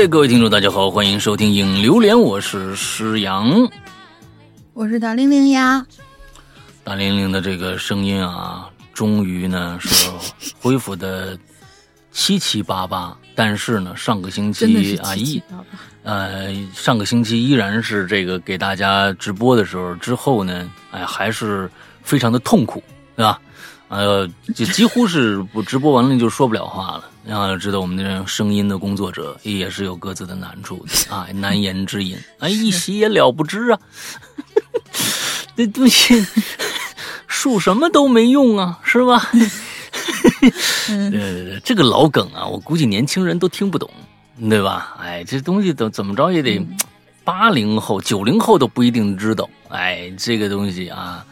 哎，各位听众，大家好，欢迎收听《影榴莲》，我是施阳，我是大玲玲呀。大玲玲的这个声音啊，终于呢是恢复的七七八八，但是呢，上个星期啊一呃上个星期依然是这个给大家直播的时候之后呢，哎，还是非常的痛苦，对吧？呃，就几乎是不直播完了就说不了话了。然后知道我们这声音的工作者也是有各自的难处的啊，难言之隐，哎，一喜也了不知啊。这东西数什么都没用啊，是吧？呃，这个老梗啊，我估计年轻人都听不懂，对吧？哎，这东西都怎么着也得八零后、九零后都不一定知道。哎，这个东西啊。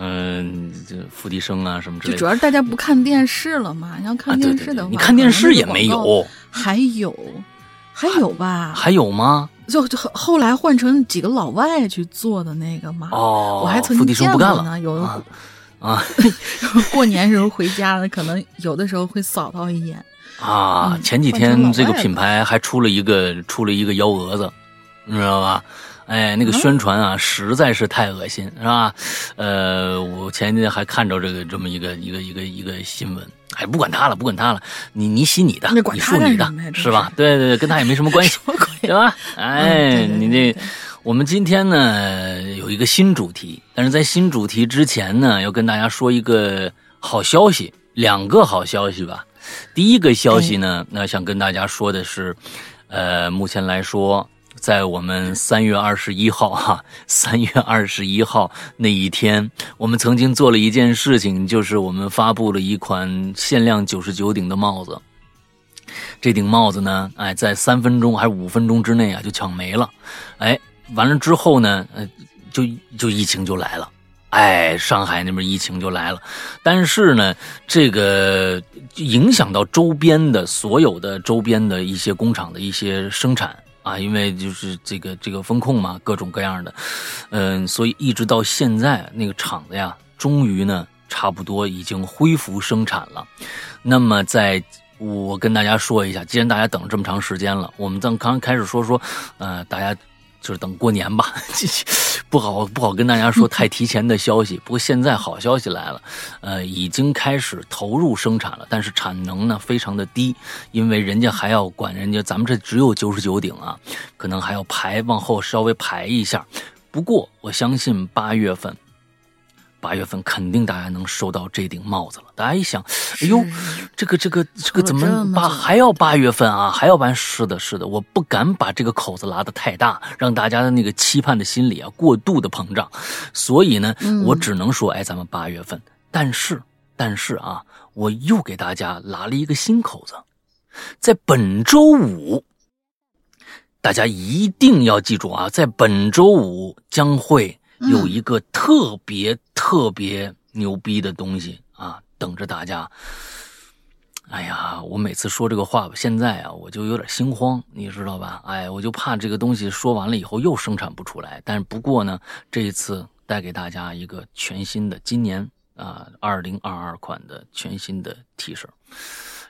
嗯，这付笛声啊什么之类的，主要是大家不看电视了嘛。你要看电视的话，你看电视也没有，还有，还有吧？还有吗？就就后来换成几个老外去做的那个嘛。哦，我还曾经见过呢。有的啊，过年时候回家了，可能有的时候会扫到一眼。啊，前几天这个品牌还出了一个出了一个幺蛾子，你知道吧？哎，那个宣传啊，实在是太恶心，是吧？呃，我前几天还看着这个这么一个一个一个一个新闻，哎，不管他了，不管他了，你你洗你的，你漱你的，是吧？对对对，跟他也没什么关系，对吧？哎，你这，我们今天呢有一个新主题，但是在新主题之前呢，要跟大家说一个好消息，两个好消息吧。第一个消息呢，那想跟大家说的是，呃，目前来说。在我们三月二十一号，哈，三月二十一号那一天，我们曾经做了一件事情，就是我们发布了一款限量九十九顶的帽子。这顶帽子呢，哎，在三分钟还是五分钟之内啊，就抢没了。哎，完了之后呢，呃，就就疫情就来了，哎，上海那边疫情就来了。但是呢，这个影响到周边的所有的周边的一些工厂的一些生产。啊，因为就是这个这个风控嘛，各种各样的，嗯，所以一直到现在，那个厂子呀，终于呢，差不多已经恢复生产了。那么，在我跟大家说一下，既然大家等了这么长时间了，我们刚刚开始说说，呃，大家。就是等过年吧，不好不好跟大家说太提前的消息。不过现在好消息来了，呃，已经开始投入生产了，但是产能呢非常的低，因为人家还要管人家，咱们这只有九十九顶啊，可能还要排往后稍微排一下。不过我相信八月份。八月份肯定大家能收到这顶帽子了。大家一想，哎呦，这个这个这个怎么八还要八月份啊？还要办？是的，是的，我不敢把这个口子拉得太大，让大家的那个期盼的心理啊过度的膨胀。所以呢，我只能说，哎，咱们八月份。但是，但是啊，我又给大家拉了一个新口子，在本周五，大家一定要记住啊，在本周五将会。有一个特别特别牛逼的东西啊，等着大家。哎呀，我每次说这个话吧，现在啊，我就有点心慌，你知道吧？哎，我就怕这个东西说完了以后又生产不出来。但是不过呢，这一次带给大家一个全新的，今年啊，二零二二款的全新的 T 恤。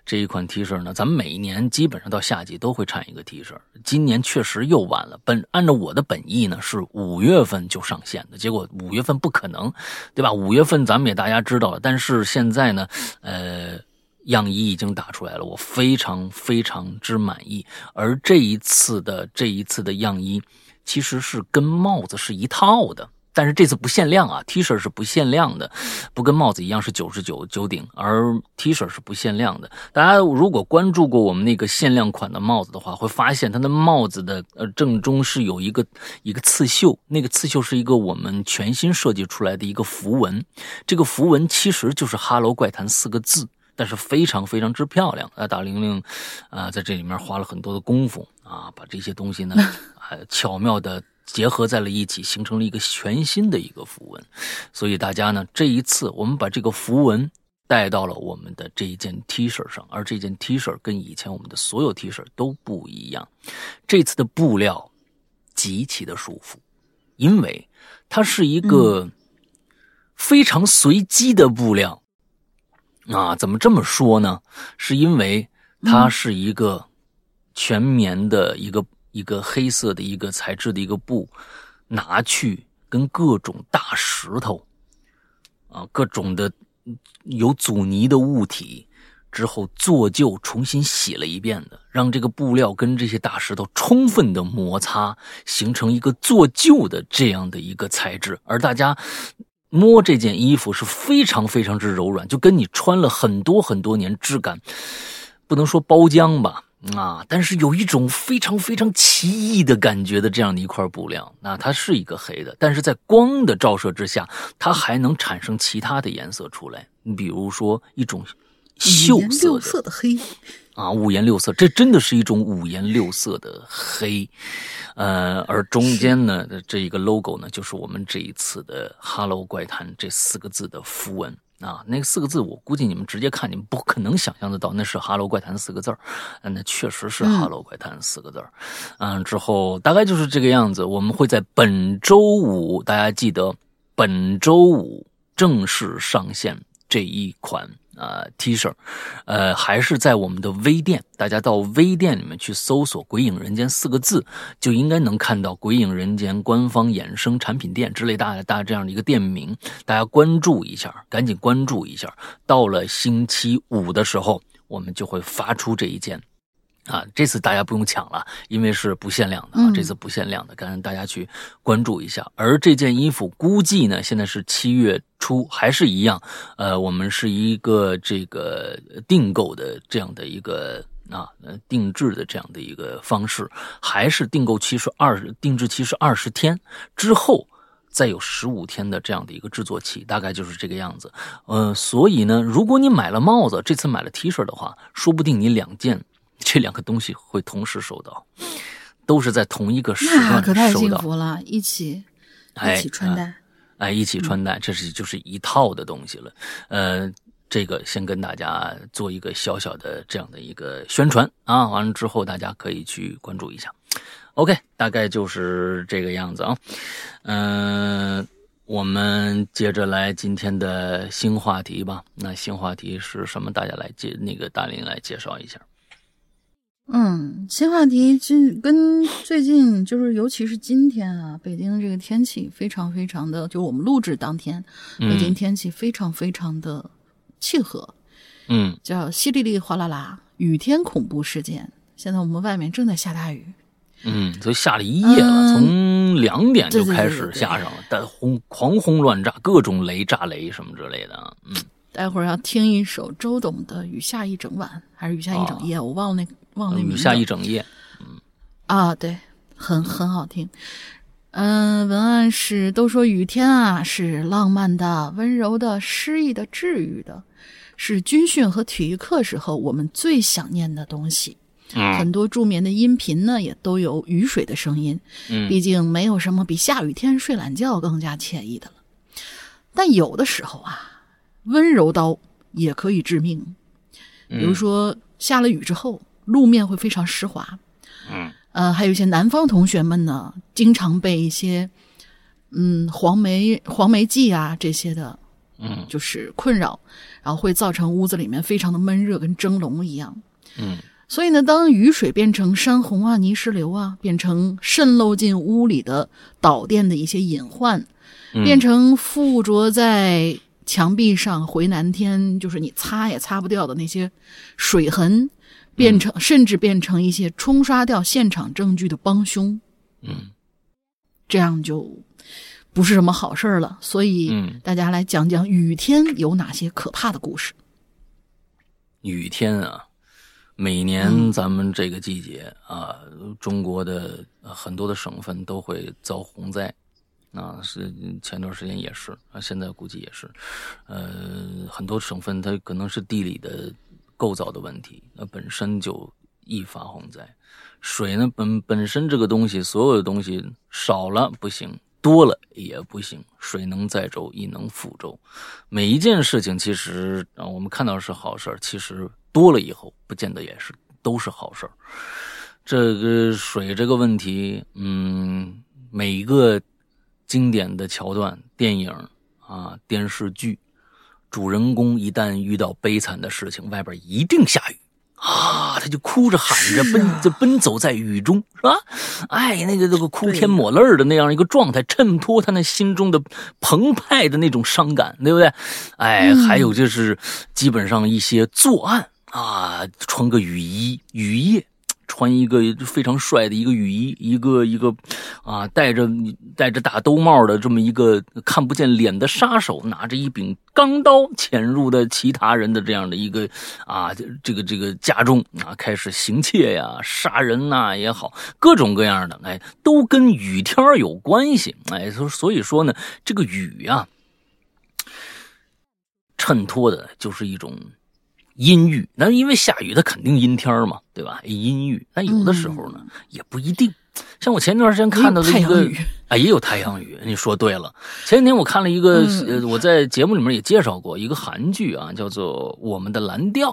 这一款 T 恤呢，咱们每一年基本上到夏季都会产一个 T 恤。今年确实又晚了，本按照我的本意呢是五月份就上线的，结果五月份不可能，对吧？五月份咱们也大家知道了，但是现在呢，呃，样衣已经打出来了，我非常非常之满意。而这一次的这一次的样衣，其实是跟帽子是一套的。但是这次不限量啊，T 恤是不限量的，不跟帽子一样是九十九九顶，而 T 恤是不限量的。大家如果关注过我们那个限量款的帽子的话，会发现它的帽子的呃正中是有一个一个刺绣，那个刺绣是一个我们全新设计出来的一个符文，这个符文其实就是“哈喽怪谈”四个字，但是非常非常之漂亮。啊，大玲玲啊，在这里面花了很多的功夫啊，把这些东西呢，还 巧妙的。结合在了一起，形成了一个全新的一个符文。所以大家呢，这一次我们把这个符文带到了我们的这一件 T 恤上，而这件 T 恤跟以前我们的所有 T 恤都不一样。这次的布料极其的舒服，因为它是一个非常随机的布料。啊，怎么这么说呢？是因为它是一个。全棉的一个一个黑色的一个材质的一个布，拿去跟各种大石头啊，各种的有阻尼的物体。之后做旧，重新洗了一遍的，让这个布料跟这些大石头充分的摩擦，形成一个做旧的这样的一个材质。而大家摸这件衣服是非常非常之柔软，就跟你穿了很多很多年，质感不能说包浆吧，啊，但是有一种非常非常奇异的感觉的这样的一块布料。那它是一个黑的，但是在光的照射之下，它还能产生其他的颜色出来。你比如说一种。五颜六色的黑啊，五颜六色，这真的是一种五颜六色的黑，呃，而中间呢，这一个 logo 呢，就是我们这一次的 “Hello 怪谈”这四个字的符文啊。那四个字，我估计你们直接看，你们不可能想象得到那是 “Hello 怪谈”四个字儿，那确实是 “Hello 怪谈”四个字儿。嗯，之后大概就是这个样子。我们会在本周五，大家记得本周五正式上线这一款。呃，T 恤，呃，还是在我们的微店，大家到微店里面去搜索“鬼影人间”四个字，就应该能看到“鬼影人间”官方衍生产品店之类大大这样的一个店名，大家关注一下，赶紧关注一下。到了星期五的时候，我们就会发出这一件。啊，这次大家不用抢了，因为是不限量的啊。这次不限量的，赶紧大家去关注一下。而这件衣服估计呢，现在是七月初，还是一样。呃，我们是一个这个订购的这样的一个啊，定制的这样的一个方式，还是订购期是二十，定制期是二十天之后，再有十五天的这样的一个制作期，大概就是这个样子。呃，所以呢，如果你买了帽子，这次买了 T 恤的话，说不定你两件。这两个东西会同时收到，都是在同一个时段收到。可太幸福了，一起一起穿戴，哎，一起穿戴，这是就是一套的东西了。呃，这个先跟大家做一个小小的这样的一个宣传啊，完了之后大家可以去关注一下。OK，大概就是这个样子啊。嗯，我们接着来今天的新话题吧。那新话题是什么？大家来介那个大林来介绍一下。嗯，新话题今跟最近就是，尤其是今天啊，北京这个天气非常非常的，就我们录制当天，北京天气非常非常的契合。嗯，叫淅沥沥哗啦啦，雨天恐怖事件。现在我们外面正在下大雨。嗯，所以下了一夜了，从两点就开始下上了，但轰狂轰乱炸，各种雷炸雷什么之类的。嗯，待会儿要听一首周董的《雨下一整晚》，还是雨下一整夜？我忘了那。雨下一整夜，嗯啊，对，很很好听。嗯，文案是都说雨天啊是浪漫的、温柔的、诗意的、治愈的，是军训和体育课时候我们最想念的东西。很多助眠的音频呢也都有雨水的声音。嗯，毕竟没有什么比下雨天睡懒觉更加惬意的了。但有的时候啊，温柔刀也可以致命。比如说下了雨之后。路面会非常湿滑，嗯，呃，还有一些南方同学们呢，经常被一些，嗯，黄梅黄梅季啊这些的，嗯，就是困扰，然后会造成屋子里面非常的闷热，跟蒸笼一样，嗯，所以呢，当雨水变成山洪啊、泥石流啊，变成渗漏进屋里的导电的一些隐患，变成附着在墙壁上回南天，就是你擦也擦不掉的那些水痕。变成甚至变成一些冲刷掉现场证据的帮凶，嗯，这样就不是什么好事了。所以，大家来讲讲雨天有哪些可怕的故事。雨天啊，每年咱们这个季节啊，中国的很多的省份都会遭洪灾啊，是前段时间也是啊，现在估计也是，呃，很多省份它可能是地理的。构造的问题，那本身就易发洪灾。水呢，本本身这个东西，所有的东西少了不行，多了也不行。水能载舟，亦能覆舟。每一件事情，其实啊，我们看到是好事其实多了以后，不见得也是都是好事这个水这个问题，嗯，每一个经典的桥段，电影啊，电视剧。主人公一旦遇到悲惨的事情，外边一定下雨啊，他就哭着喊着奔就奔走在雨中，是吧？哎，那个那个哭天抹泪的那样一个状态，衬托他那心中的澎湃的那种伤感，对不对？哎，还有就是基本上一些作案啊，穿个雨衣，雨夜。穿一个非常帅的一个雨衣，一个一个，啊，戴着戴着大兜帽的这么一个看不见脸的杀手，拿着一柄钢刀潜入的其他人的这样的一个啊，这个这个家中啊，开始行窃呀、杀人呐也好，各种各样的，哎，都跟雨天有关系，哎，所所以说呢，这个雨呀，衬托的就是一种。阴郁，那因为下雨，它肯定阴天嘛，对吧？阴郁，但有的时候呢，也不一定。像我前段时间看到的一个，啊，也有太阳雨。你说对了，前几天我看了一个，呃，我在节目里面也介绍过一个韩剧啊，叫做《我们的蓝调》，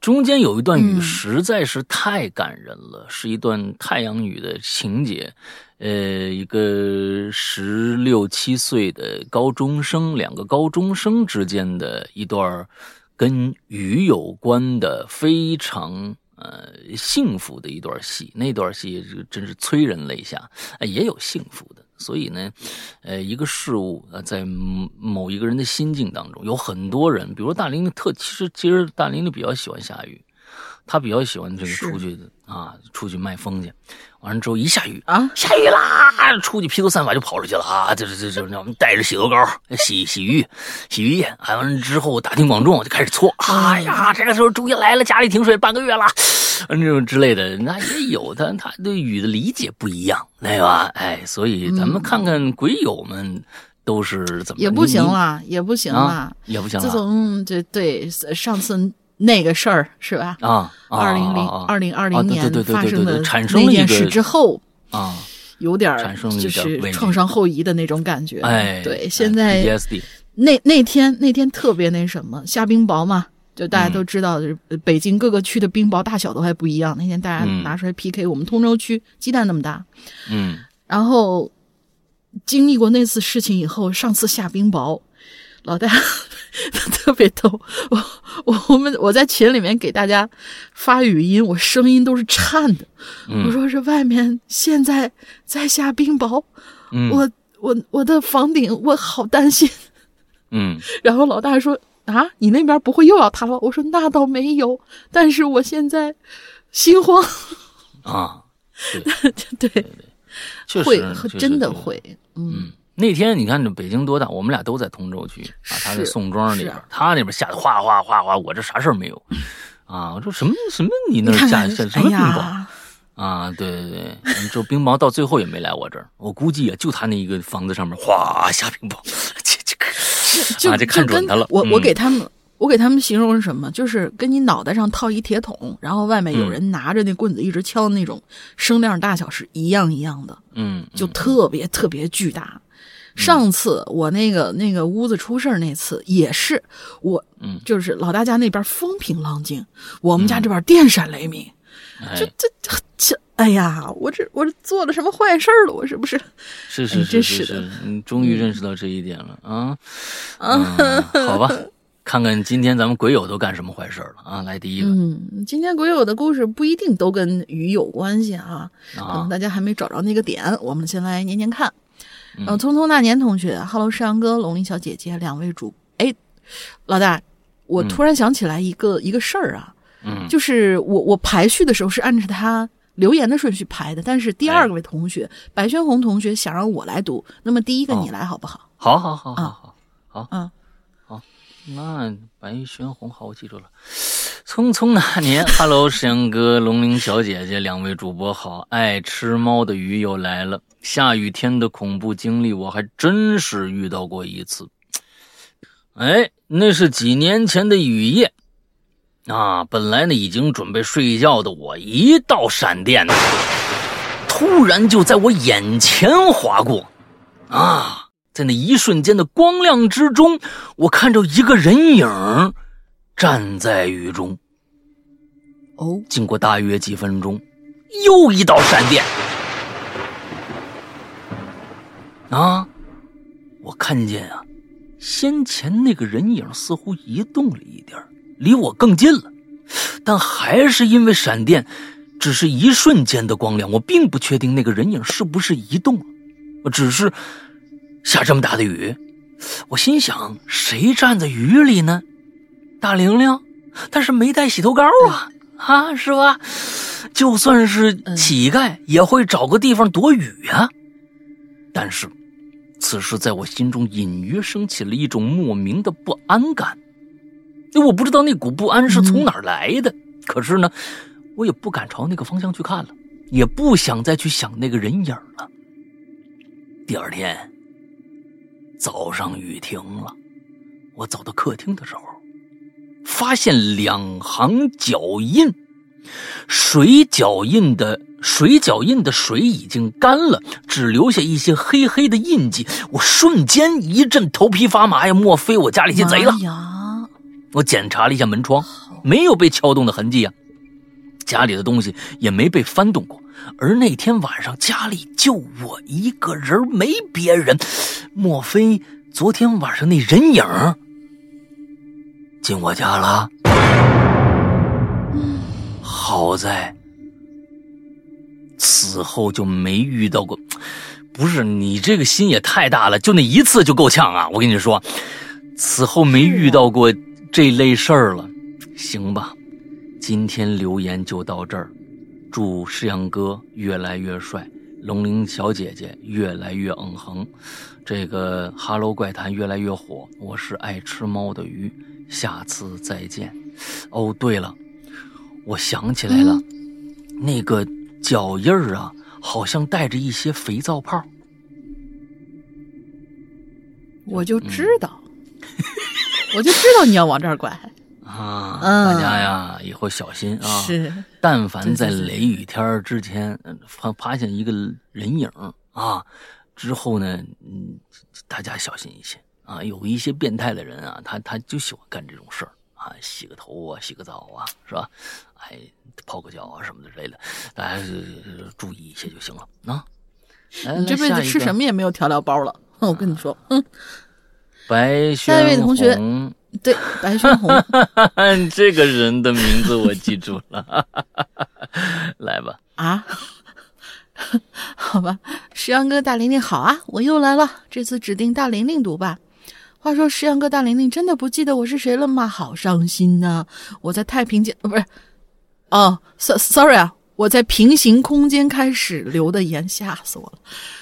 中间有一段雨实在是太感人了，是一段太阳雨的情节。呃，一个十六七岁的高中生，两个高中生之间的一段。跟雨有关的非常呃幸福的一段戏，那段戏真是催人泪下。也有幸福的，所以呢，呃，一个事物呃在某一个人的心境当中，有很多人，比如大林特，其实其实大林就比较喜欢下雨，他比较喜欢这个出去啊，出去卖风去。完了之后一下雨啊，下雨啦，出去披头散发就跑出去了啊！这这这这，我们带着洗头膏洗洗浴，洗浴液。完了之后大庭广众就开始搓。哎呀，这个时候终于来了，家里停水半个月了，那种之类的，那也有但他对雨的理解不一样，对吧？哎，所以咱们看看鬼友们都是怎么也不行了，也不行了，也不行了。自从这对上次。那个事儿是吧？啊，二零零二零二零年发生的那件事之后啊，有点就是创伤后遗的那种感觉。哎，对，现在那那天那天特别那什么下冰雹嘛，就大家都知道，就是北京各个区的冰雹大小都还不一样。那天大家拿出来 PK，我们通州区鸡蛋那么大，嗯，然后经历过那次事情以后，上次下冰雹。老大 特别逗，我我我们我在群里面给大家发语音，我声音都是颤的。我说是外面现在在下冰雹，我我我的房顶我好担心。嗯，然后老大说啊，你那边不会又要塌了？我说那倒没有，但是我现在心慌。啊，对。对，会真的会，嗯。那天你看，这北京多大？我们俩都在通州区啊，他在宋庄里边，他那边下的哗哗哗哗，我这啥事儿没有啊？我说什么什么？你那下下什么冰雹啊？对对对，这冰雹到最后也没来我这儿，我估计啊，就他那一个房子上面哗下冰雹，这这啊，这看准他了。我我给他们。我给他们形容是什么？就是跟你脑袋上套一铁桶，然后外面有人拿着那棍子一直敲那种声量大小是一样一样的，嗯，就特别特别巨大。上次我那个那个屋子出事那次也是，我嗯，就是老大家那边风平浪静，我们家这边电闪雷鸣，这这这，哎呀，我这我这做了什么坏事了？我是不是？是是是是是，你终于认识到这一点了啊！啊，好吧。看看今天咱们鬼友都干什么坏事了啊！来第一个，嗯，今天鬼友的故事不一定都跟鱼有关系啊，可能大家还没找着那个点，我们先来念念看。嗯，匆匆那年同学，Hello，山羊哥、龙鳞小姐姐两位主，哎，老大，我突然想起来一个一个事儿啊，嗯，就是我我排序的时候是按照他留言的顺序排的，但是第二位同学白轩红同学想让我来读，那么第一个你来好不好？好好好好好好，嗯。好。那白轩红好，我记住了。匆匆那年，Hello，山哥、龙鳞小姐姐两位主播好。爱吃猫的鱼又来了。下雨天的恐怖经历，我还真是遇到过一次。哎，那是几年前的雨夜啊！本来呢已经准备睡觉的我，一道闪电突然就在我眼前划过啊！在那一瞬间的光亮之中，我看着一个人影站在雨中。哦，经过大约几分钟，又一道闪电。啊！我看见啊，先前那个人影似乎移动了一点离我更近了。但还是因为闪电只是一瞬间的光亮，我并不确定那个人影是不是移动了。只是下这么大的雨，我心想谁站在雨里呢？大玲玲，但是没带洗头膏啊啊，是吧？就算是乞丐也会找个地方躲雨呀。但是，此时在我心中隐约升起了一种莫名的不安感。我不知道那股不安是从哪儿来的，可是呢，我也不敢朝那个方向去看了，也不想再去想那个人影了。第二天早上雨停了，我走到客厅的时候，发现两行脚印，水脚印的水脚印的水已经干了，只留下一些黑黑的印记。我瞬间一阵头皮发麻呀！莫非我家里进贼了？我检查了一下门窗，没有被撬动的痕迹呀，家里的东西也没被翻动过。而那天晚上家里就我一个人，没别人。莫非昨天晚上那人影进我家了？好在此后就没遇到过。不是你这个心也太大了，就那一次就够呛啊！我跟你说，此后没遇到过。这类事儿了，行吧，今天留言就到这儿。祝石阳哥越来越帅，龙鳞小姐姐越来越嗯哼，这个哈喽怪谈越来越火。我是爱吃猫的鱼，下次再见。哦，对了，我想起来了，那个脚印儿啊，好像带着一些肥皂泡。我就知道。我就知道你要往这儿拐啊！大家呀，以后小心啊！是，但凡在雷雨天之前发发现一个人影啊，之后呢，嗯，大家小心一些啊！有一些变态的人啊，他他就喜欢干这种事儿啊，洗个头啊，洗个澡啊，是吧？哎，泡个脚啊什么的之类的，大家注意一些就行了啊！你这辈子吃什么也没有调料包了，我跟你说，嗯。白下一位同学，对白轩红，这个人的名字我记住了，来吧啊，好吧，石阳哥大玲玲好啊，我又来了，这次指定大玲玲读吧。话说石阳哥大玲玲真的不记得我是谁了吗？好伤心呐！我在太平间，不是哦，sorry 啊，我在平行空间开始留的言，吓死我了。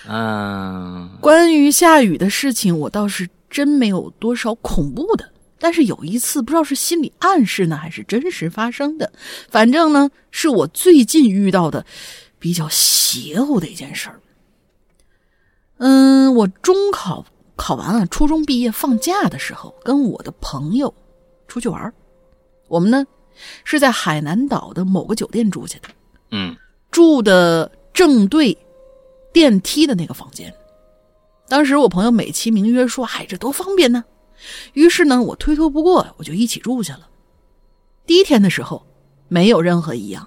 嗯，关于下雨的事情，我倒是。真没有多少恐怖的，但是有一次不知道是心理暗示呢，还是真实发生的，反正呢是我最近遇到的比较邪乎的一件事儿。嗯，我中考考完了，初中毕业放假的时候，跟我的朋友出去玩我们呢是在海南岛的某个酒店住下的，嗯，住的正对电梯的那个房间。当时我朋友美其名曰说：“嗨，这多方便呢。”于是呢，我推脱不过，我就一起住下了。第一天的时候，没有任何异样，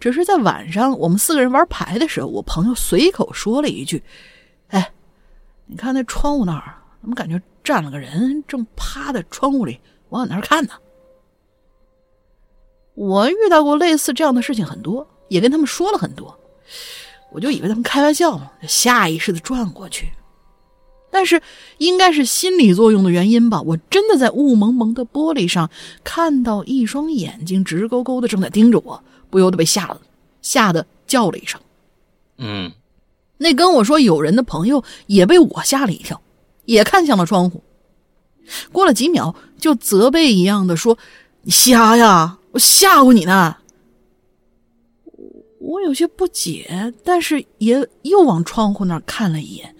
只是在晚上我们四个人玩牌的时候，我朋友随口说了一句：“哎，你看那窗户那儿，怎么感觉站了个人，正趴在窗户里往那儿看呢？”我遇到过类似这样的事情很多，也跟他们说了很多，我就以为他们开玩笑，下意识的转过去。但是应该是心理作用的原因吧，我真的在雾蒙蒙的玻璃上看到一双眼睛直勾勾的正在盯着我，不由得被吓了，吓得叫了一声。嗯，那跟我说有人的朋友也被我吓了一跳，也看向了窗户。过了几秒，就责备一样的说：“你瞎呀，我吓唬你呢。”我有些不解，但是也又往窗户那儿看了一眼。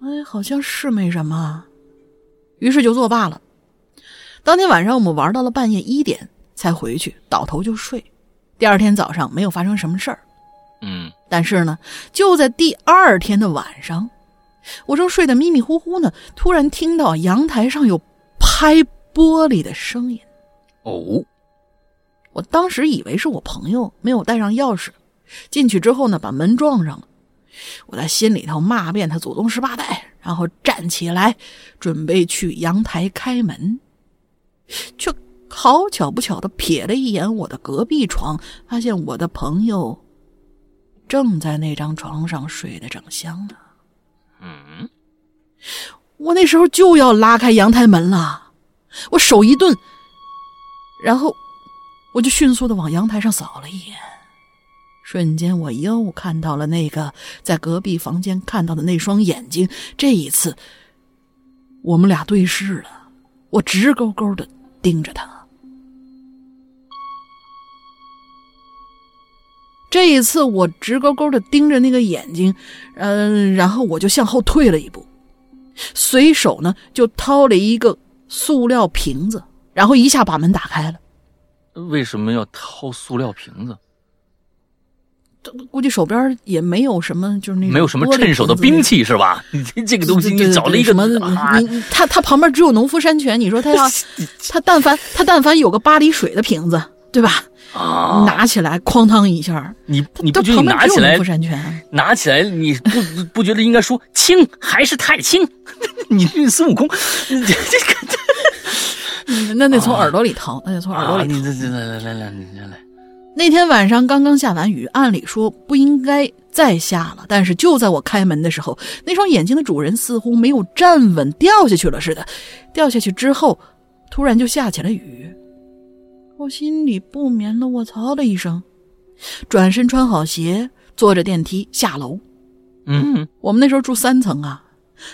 哎，好像是没什么，于是就作罢了。当天晚上我们玩到了半夜一点才回去，倒头就睡。第二天早上没有发生什么事儿，嗯，但是呢，就在第二天的晚上，我正睡得迷迷糊糊呢，突然听到阳台上有拍玻璃的声音。哦，我当时以为是我朋友没有带上钥匙，进去之后呢，把门撞上了。我在心里头骂遍他祖宗十八代，然后站起来准备去阳台开门，却好巧不巧的瞥了一眼我的隔壁床，发现我的朋友正在那张床上睡得正香呢。嗯，我那时候就要拉开阳台门了，我手一顿，然后我就迅速的往阳台上扫了一眼，瞬间我又看到了那个在隔壁房间看到的那双眼睛。这一次，我们俩对视了，我直勾勾的盯着他。这一次，我直勾勾的盯着那个眼睛，嗯，然后我就向后退了一步，随手呢就掏了一个塑料瓶子，然后一下把门打开了。为什么要掏塑料瓶子？估计手边也没有什么，就是那没有什么趁手的兵器是吧？你这个东西你找了一个什么？你他他旁边只有农夫山泉，你说他要 他但凡他但凡有个巴黎水的瓶子，对吧？啊！拿起来，哐当一下，你你不觉得拿起来，拿起来，你不不觉得应该说轻还是太轻？你这孙悟空，这个，那得从耳朵里掏，那得从耳朵里。你这这来来来来，你来。那天晚上刚刚下完雨，按理说不应该再下了，但是就在我开门的时候，那双眼睛的主人似乎没有站稳，掉下去了似的。掉下去之后，突然就下起了雨。我心里不免的卧槽的一声，转身穿好鞋，坐着电梯下楼。嗯，我们那时候住三层啊，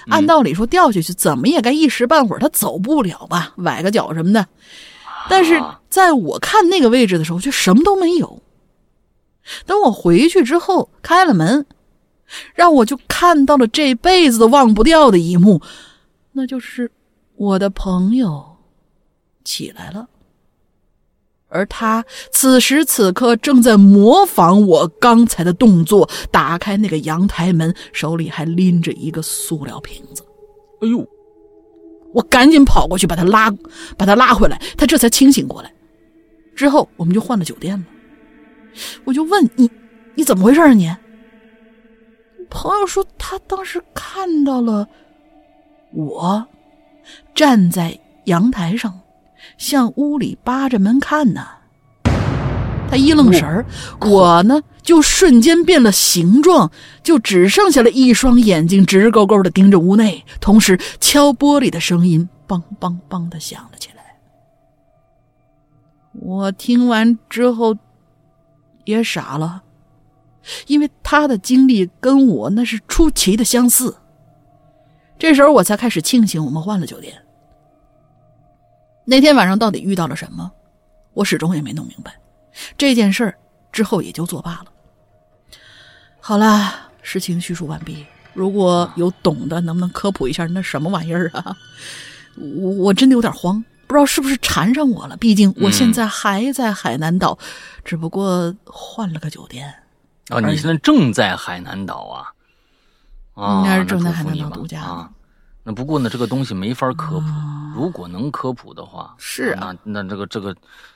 按道理说掉下去怎么也该一时半会儿他走不了吧，崴个脚什么的。但是在我看那个位置的时候，却什么都没有。等我回去之后，开了门，让我就看到了这辈子都忘不掉的一幕，那就是我的朋友起来了。而他此时此刻正在模仿我刚才的动作，打开那个阳台门，手里还拎着一个塑料瓶子。哎呦！我赶紧跑过去把他拉，把他拉回来，他这才清醒过来。之后我们就换了酒店了。我就问你，你怎么回事啊？你朋友说他当时看到了我站在阳台上。向屋里扒着门看呢，他一愣神儿，我呢就瞬间变了形状，就只剩下了一双眼睛直勾勾的盯着屋内，同时敲玻璃的声音梆梆梆的响了起来。我听完之后也傻了，因为他的经历跟我那是出奇的相似。这时候我才开始庆幸我们换了酒店。那天晚上到底遇到了什么？我始终也没弄明白。这件事儿之后也就作罢了。好啦，事情叙述完毕。如果有懂的，能不能科普一下那什么玩意儿啊？我我真的有点慌，不知道是不是缠上我了。毕竟我现在还在海南岛，只不过换了个酒店。哦，你现在正在海南岛啊？啊，应该是正在海南岛度假啊。那不过呢，这个东西没法科普。如果能科普的话，是啊，那这个这个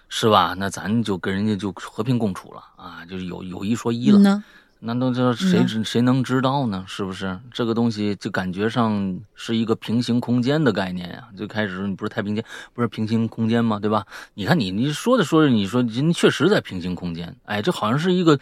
是吧？那咱就跟人家就和平共处了啊，就是有有一说一了。那都这谁知谁能知道呢？是不是？这个东西就感觉上是一个平行空间的概念呀。最开始你不是太平间，不是平行空间吗？对吧？你看你你说着说着，你说人确实在平行空间。哎，这好像是一个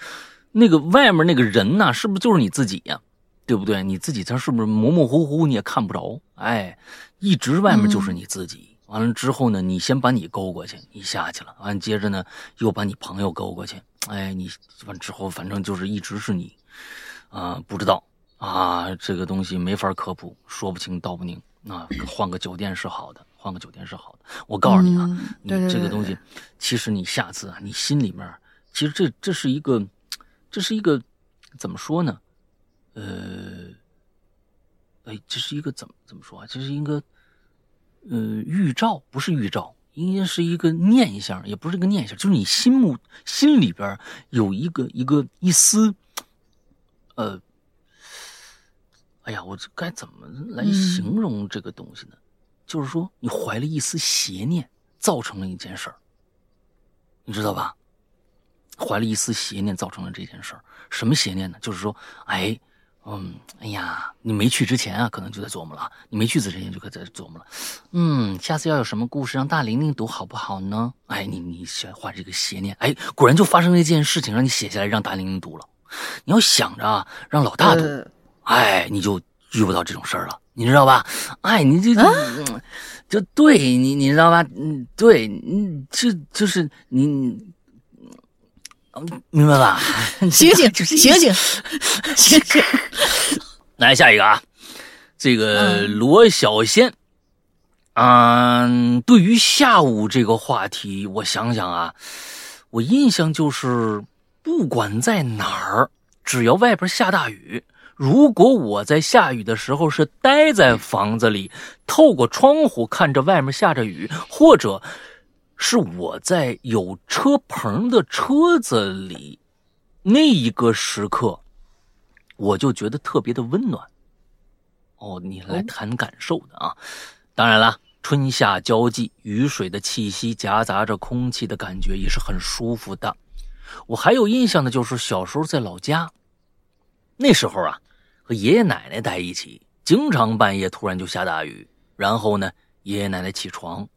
那个外面那个人呐，是不是就是你自己呀？对不对？你自己他是不是模模糊糊你也看不着？哎，一直外面就是你自己。完了之后呢，你先把你勾过去，你下去了。完接着呢，又把你朋友勾过去。哎，你完之后反正就是一直是你，啊，不知道啊，这个东西没法科普，说不清道不明。啊，换个酒店是好的，换个酒店是好的。我告诉你啊，你这个东西，其实你下次啊，你心里面其实这这是一个，这是一个怎么说呢？呃，哎，这是一个怎么怎么说啊？这是一个，呃，预兆不是预兆，应该是一个念想，也不是一个念想，就是你心目心里边有一个一个一丝，呃，哎呀，我这该怎么来形容这个东西呢？就是说，你怀了一丝邪念，造成了一件事儿，你知道吧？怀了一丝邪念，造成了这件事儿，什么邪念呢？就是说，哎。嗯，哎呀，你没去之前啊，可能就在琢磨了；你没去之前就可在琢磨了。嗯，下次要有什么故事让大玲玲读好不好呢？哎，你你先画这个邪念，哎，果然就发生了一件事情，让你写下来让大玲玲读了。你要想着啊，让老大读，哎，你就遇不到这种事儿了，你知道吧？哎，你这就对你，你知道吧？嗯，对，你这就是你。明白吧？醒醒，醒醒，醒醒！来下一个啊，这个罗小仙，嗯，对于下午这个话题，我想想啊，我印象就是，不管在哪儿，只要外边下大雨，如果我在下雨的时候是待在房子里，透过窗户看着外面下着雨，或者。是我在有车棚的车子里，那一个时刻，我就觉得特别的温暖。哦，你来谈感受的啊！当然了，春夏交际，雨水的气息夹杂着空气的感觉也是很舒服的。我还有印象的就是小时候在老家，那时候啊，和爷爷奶奶在一起，经常半夜突然就下大雨，然后呢，爷爷奶奶起床。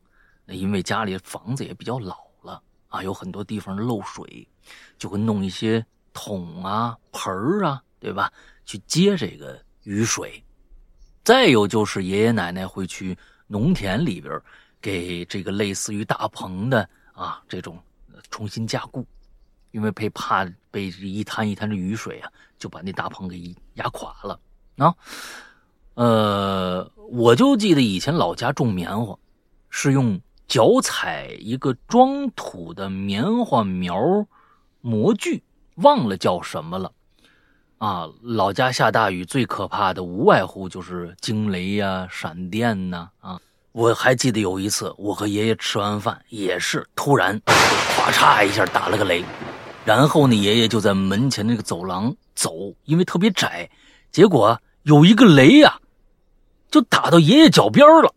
那因为家里房子也比较老了啊，有很多地方漏水，就会弄一些桶啊、盆儿啊，对吧？去接这个雨水。再有就是爷爷奶奶会去农田里边给这个类似于大棚的啊这种重新加固，因为被怕被一滩一滩的雨水啊就把那大棚给压垮了啊。呃，我就记得以前老家种棉花是用。脚踩一个装土的棉花苗模具，忘了叫什么了。啊，老家下大雨最可怕的无外乎就是惊雷呀、闪电呐。啊，我还记得有一次，我和爷爷吃完饭，也是突然，咵嚓一下打了个雷，然后呢，爷爷就在门前那个走廊走，因为特别窄，结果有一个雷呀，就打到爷爷脚边了。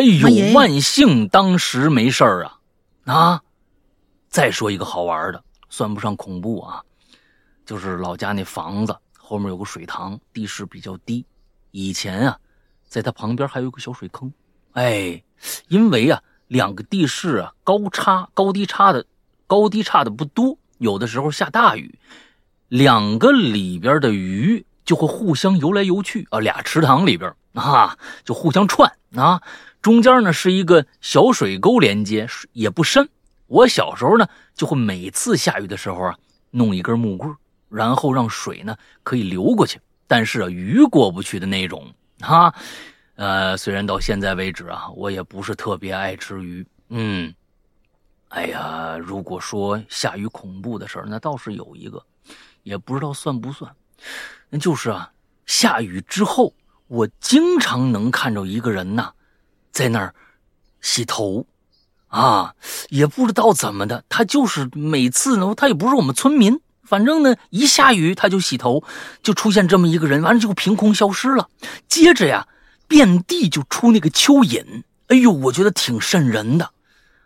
哎呦，万幸当时没事儿啊！啊，再说一个好玩的，算不上恐怖啊，就是老家那房子后面有个水塘，地势比较低。以前啊，在它旁边还有个小水坑。哎，因为啊，两个地势啊高差高低差的高低差的不多，有的时候下大雨，两个里边的鱼就会互相游来游去啊，俩池塘里边啊就互相串啊。中间呢是一个小水沟连接，也不深。我小时候呢就会每次下雨的时候啊，弄一根木棍，然后让水呢可以流过去，但是啊鱼过不去的那种啊。呃，虽然到现在为止啊，我也不是特别爱吃鱼。嗯，哎呀，如果说下雨恐怖的事儿，那倒是有一个，也不知道算不算。那就是啊，下雨之后，我经常能看着一个人呐。在那儿洗头，啊，也不知道怎么的，他就是每次呢，他也不是我们村民，反正呢，一下雨他就洗头，就出现这么一个人，完了就凭空消失了。接着呀，遍地就出那个蚯蚓，哎呦，我觉得挺瘆人的。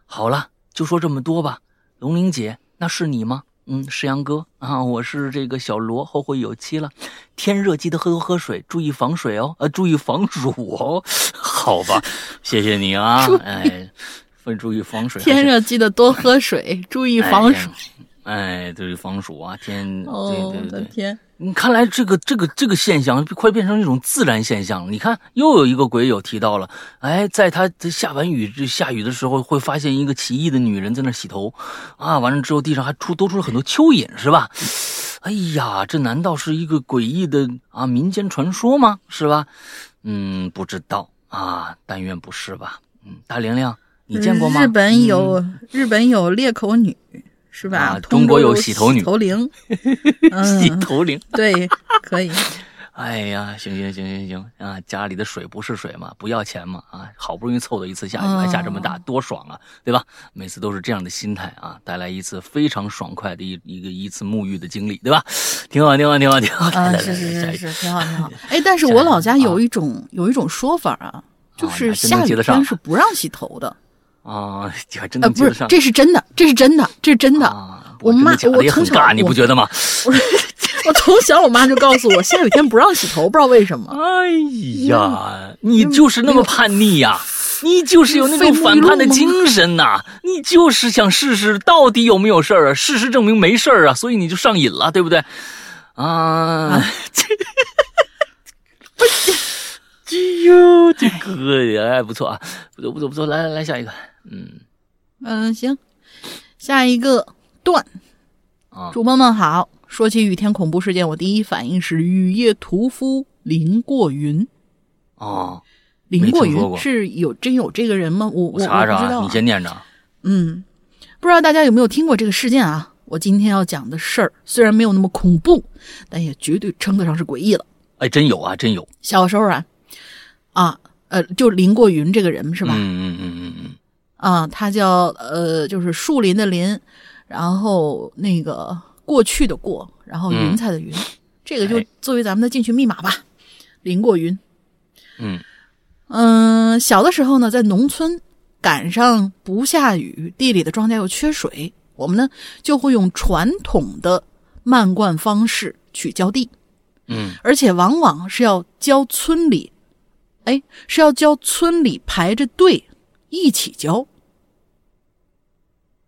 好了，就说这么多吧。龙玲姐，那是你吗？嗯，石阳哥啊，我是这个小罗，后会有期了。天热记得喝多喝水，注意防水哦，呃，注意防暑哦。好吧，谢谢你啊，哎，分注意防水。天热记得多喝水，注意防暑。哎，注意防暑啊，天，哦，对对对，天。你看来这个这个这个现象快变成一种自然现象了。你看，又有一个鬼友提到了，哎，在他下完雨这下雨的时候，会发现一个奇异的女人在那洗头，啊，完了之后地上还出多出了很多蚯蚓，是吧？哎呀，这难道是一个诡异的啊民间传说吗？是吧？嗯，不知道啊，但愿不是吧。嗯，大玲玲，你见过吗？日本有日本有裂口女。是吧？中国有洗头女，头灵，洗头灵，对，可以。哎呀，行行行行行啊！家里的水不是水嘛，不要钱嘛啊！好不容易凑到一次下雨，还下这么大，多爽啊，对吧？每次都是这样的心态啊，带来一次非常爽快的一一个一次沐浴的经历，对吧？挺好，挺好，挺好，挺好。啊，是是是是，挺好挺好。哎，但是我老家有一种有一种说法啊，就是下雨天是不让洗头的。啊，你还真能接得上？这是真的，这是真的，这是真的。我妈，我从小，你不觉得吗？我从小我妈就告诉我，下雨天不让洗头，不知道为什么。哎呀，你就是那么叛逆呀！你就是有那种反叛的精神呐！你就是想试试到底有没有事儿啊？事实证明没事儿啊，所以你就上瘾了，对不对？啊！哎 呦，这个呀，不错啊，不错不错不错，来来来，下一个，嗯嗯，行，下一个段啊，主播们好。说起雨天恐怖事件，我第一反应是雨夜屠夫林过云。哦，林过云是有真有这个人吗？我我查查，你先念着。嗯，不知道大家有没有听过这个事件啊？我今天要讲的事儿虽然没有那么恐怖，但也绝对称得上是诡异了。哎，真有啊，真有。小时候啊，啊，呃，就林过云这个人是吧？嗯嗯嗯嗯嗯。啊，他叫呃，就是树林的林，然后那个。过去的过，然后云彩的云，这个就作为咱们的进去密码吧。林过云，嗯嗯，小的时候呢，在农村赶上不下雨，地里的庄稼又缺水，我们呢就会用传统的漫灌方式去浇地，嗯，而且往往是要浇村里，哎，是要浇村里排着队一起交。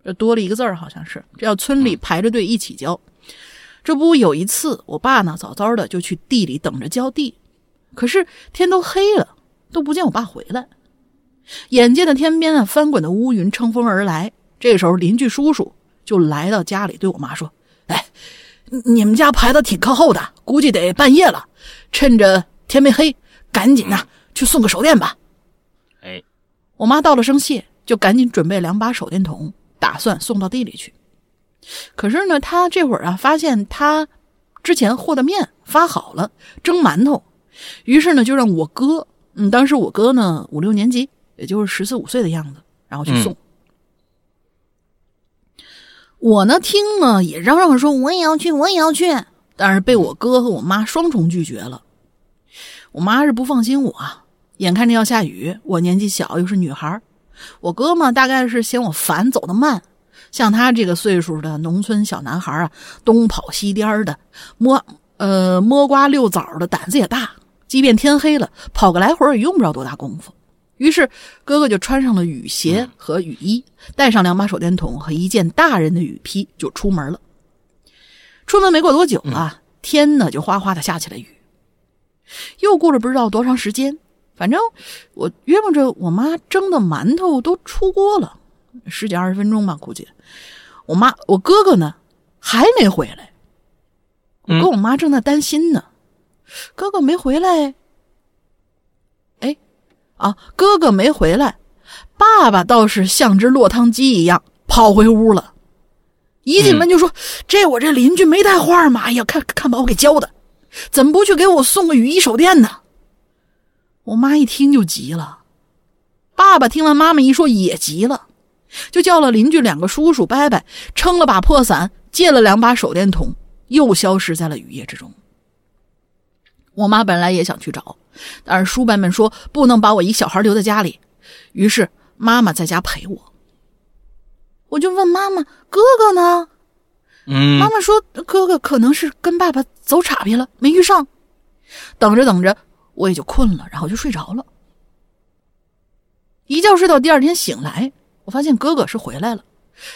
这多了一个字儿，好像是这要村里排着队一起浇。这不有一次，我爸呢早早的就去地里等着浇地，可是天都黑了，都不见我爸回来。眼见的天边啊翻滚的乌云乘风而来，这时候邻居叔叔就来到家里，对我妈说：“哎，你们家排的挺靠后的，估计得半夜了，趁着天没黑，赶紧呐去送个手电吧。”哎，我妈道了声谢，就赶紧准备两把手电筒。打算送到地里去，可是呢，她这会儿啊，发现她之前和的面发好了，蒸馒头，于是呢，就让我哥，嗯，当时我哥呢五六年级，也就是十四五岁的样子，然后去送。我呢听了也嚷嚷说我也要去，我也要去，但是被我哥和我妈双重拒绝了。我妈是不放心我，眼看着要下雨，我年纪小，又是女孩。我哥嘛，大概是嫌我烦，走得慢。像他这个岁数的农村小男孩啊，东跑西颠的，摸呃摸瓜溜枣的，胆子也大。即便天黑了，跑个来回也用不着多大功夫。于是哥哥就穿上了雨鞋和雨衣，带上两把手电筒和一件大人的雨披，就出门了。出门没过多久啊，天呢就哗哗的下起了雨。又过了不知道多长时间。反正我约摸着我妈蒸的馒头都出锅了，十几二十分钟吧，估计。我妈我哥哥呢还没回来，我跟我妈正在担心呢。哥哥没回来，哎，啊，哥哥没回来，爸爸倒是像只落汤鸡一样跑回屋了。一进门就说：“这我这邻居没带话吗？哎呀，看看把我给浇的，怎么不去给我送个雨衣手电呢？”我妈一听就急了，爸爸听完妈妈一说也急了，就叫了邻居两个叔叔伯伯，撑了把破伞，借了两把手电筒，又消失在了雨夜之中。我妈本来也想去找，但是叔伯们说不能把我一小孩留在家里，于是妈妈在家陪我。我就问妈妈：“哥哥呢？”嗯，妈妈说：“哥哥可能是跟爸爸走岔劈了，没遇上。”等着等着。我也就困了，然后就睡着了。一觉睡到第二天醒来，我发现哥哥是回来了，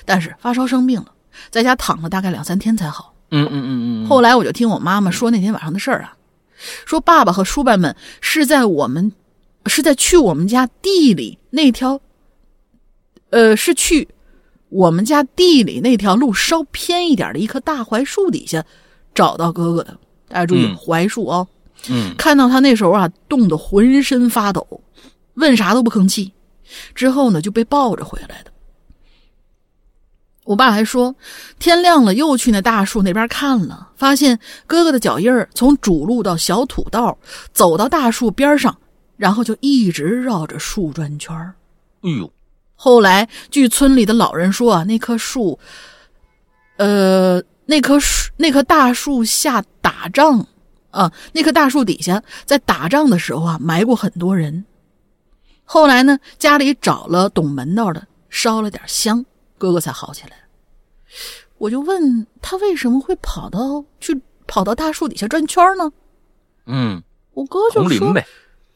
但是发烧生病了，在家躺了大概两三天才好。嗯嗯嗯嗯。后来我就听我妈妈说那天晚上的事儿啊，说爸爸和叔伯们是在我们是在去我们家地里那条，呃，是去我们家地里那条路稍偏一点的一棵大槐树底下找到哥哥的。大家注意，槐树哦。嗯，看到他那时候啊，冻得浑身发抖，问啥都不吭气。之后呢，就被抱着回来的。我爸还说，天亮了又去那大树那边看了，发现哥哥的脚印儿从主路到小土道，走到大树边上，然后就一直绕着树转圈儿。哎呦！后来据村里的老人说啊，那棵树，呃，那棵树，那棵大树下打仗。啊，那棵大树底下，在打仗的时候啊，埋过很多人。后来呢，家里找了懂门道的，烧了点香，哥哥才好起来。我就问他为什么会跑到去跑到大树底下转圈呢？嗯，我哥就说，呗，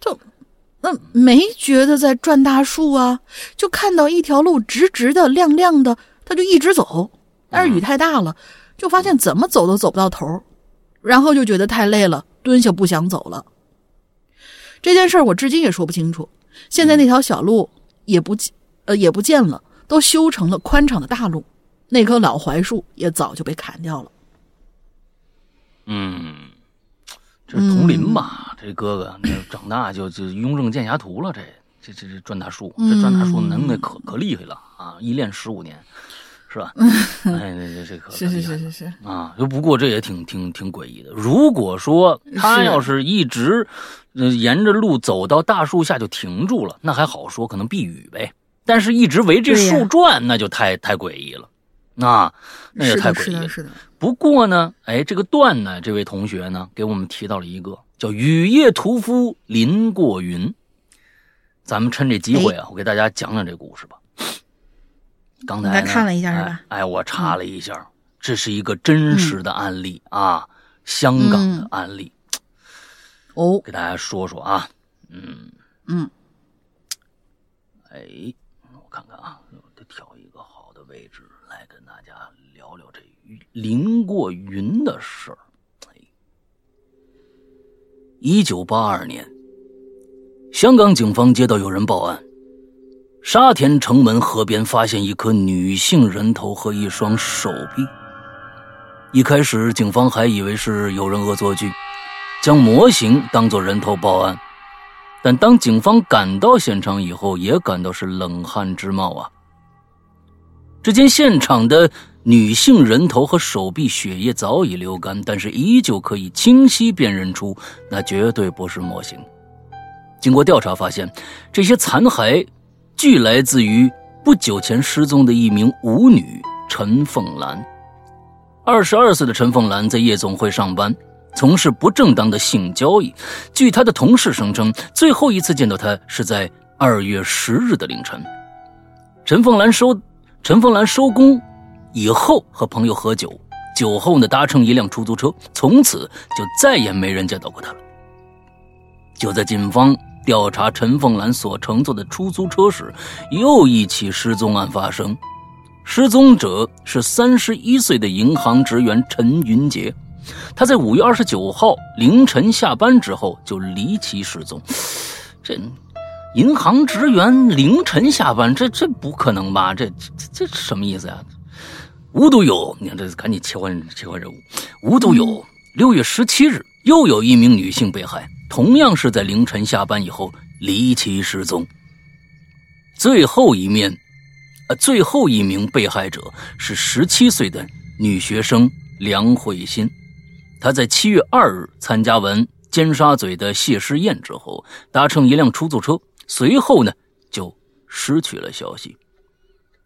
就那没觉得在转大树啊，就看到一条路直直的、亮亮的，他就一直走。但是雨太大了，就发现怎么走都走不到头，然后就觉得太累了，蹲下不想走了。这件事儿我至今也说不清楚。现在那条小路也不呃也不见了，都修成了宽敞的大路。那棵老槐树也早就被砍掉了。嗯，这是同林吧？这哥哥那长大就就雍正剑侠图了。这这这这转大树，这转大树能耐可可厉害了啊！一练十五年，是吧？哎，这这这可是是是是是啊！就不过这也挺挺挺诡异的。如果说他要是一直沿着路走到大树下就停住了，那还好说，可能避雨呗。但是一直围这树转，那就太太诡异了。那那也太诡异了。是的。不过呢，哎，这个段呢，这位同学呢，给我们提到了一个叫“雨夜屠夫林过云”。咱们趁这机会啊，我给大家讲讲这故事吧。刚才看了一下是吧？哎，我查了一下，这是一个真实的案例啊，香港的案例。哦，给大家说说啊，嗯嗯，哎，我看看啊，我得挑一个好的位置来跟大家。聊聊这林过云的事儿。一九八二年，香港警方接到有人报案，沙田城门河边发现一颗女性人头和一双手臂。一开始，警方还以为是有人恶作剧，将模型当作人头报案。但当警方赶到现场以后，也感到是冷汗直冒啊！只见现场的。女性人头和手臂血液早已流干，但是依旧可以清晰辨认出，那绝对不是模型。经过调查发现，这些残骸据来自于不久前失踪的一名舞女陈凤兰。二十二岁的陈凤兰在夜总会上班，从事不正当的性交易。据她的同事声称，最后一次见到她是在二月十日的凌晨。陈凤兰收陈凤兰收工。以后和朋友喝酒，酒后呢搭乘一辆出租车，从此就再也没人见到过他了。就在警方调查陈凤兰所乘坐的出租车时，又一起失踪案发生。失踪者是三十一岁的银行职员陈云杰，他在五月二十九号凌晨下班之后就离奇失踪。这银行职员凌晨下班，这这不可能吧？这这这什么意思呀？无独有，你看这赶紧切换切换人物。无独有，六月十七日，又有一名女性被害，同样是在凌晨下班以后离奇失踪。最后一面，呃，最后一名被害者是十七岁的女学生梁慧欣，她在七月二日参加完尖沙咀的谢师宴之后，搭乘一辆出租车，随后呢就失去了消息。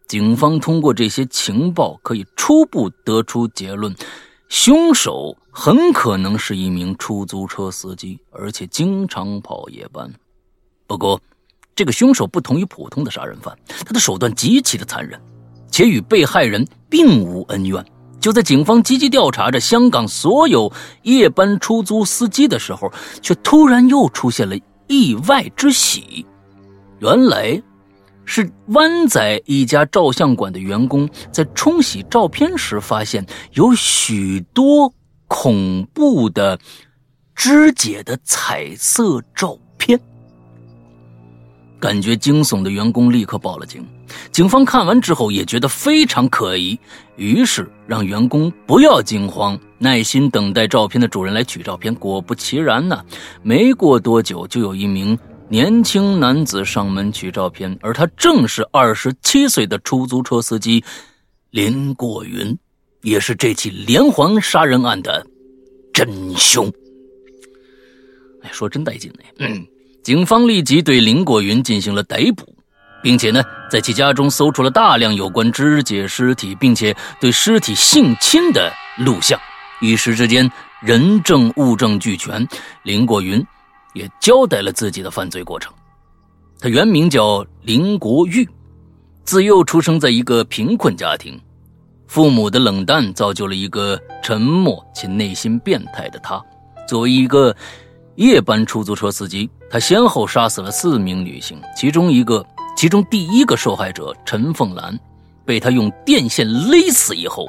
警方通过这些情报，可以初步得出结论：凶手很可能是一名出租车司机，而且经常跑夜班。不过，这个凶手不同于普通的杀人犯，他的手段极其的残忍，且与被害人并无恩怨。就在警方积极调查着香港所有夜班出租司机的时候，却突然又出现了意外之喜。原来。是湾仔一家照相馆的员工在冲洗照片时，发现有许多恐怖的肢解的彩色照片。感觉惊悚的员工立刻报了警。警方看完之后也觉得非常可疑，于是让员工不要惊慌，耐心等待照片的主人来取照片。果不其然呢，没过多久就有一名。年轻男子上门取照片，而他正是二十七岁的出租车司机林过云，也是这起连环杀人案的真凶。哎，说真带劲呢嗯，警方立即对林过云进行了逮捕，并且呢，在其家中搜出了大量有关肢解尸体，并且对尸体性侵的录像。一时之间，人证物证俱全，林过云。也交代了自己的犯罪过程。他原名叫林国玉，自幼出生在一个贫困家庭，父母的冷淡造就了一个沉默且内心变态的他。作为一个夜班出租车司机，他先后杀死了四名女性，其中一个，其中第一个受害者陈凤兰，被他用电线勒死以后，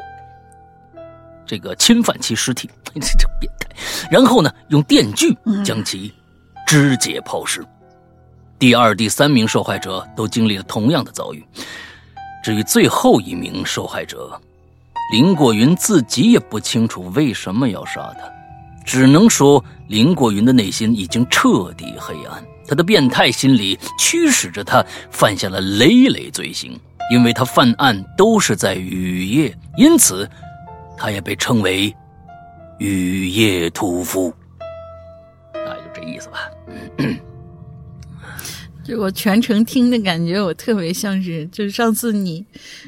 这个侵犯其尸体，这这变态。然后呢，用电锯将其肢解抛尸。第二、第三名受害者都经历了同样的遭遇。至于最后一名受害者，林过云自己也不清楚为什么要杀他，只能说林过云的内心已经彻底黑暗，他的变态心理驱使着他犯下了累累罪行。因为他犯案都是在雨夜，因此他也被称为“雨夜屠夫”。那就这意思吧。就我全程听的感觉，我特别像是，就是上次你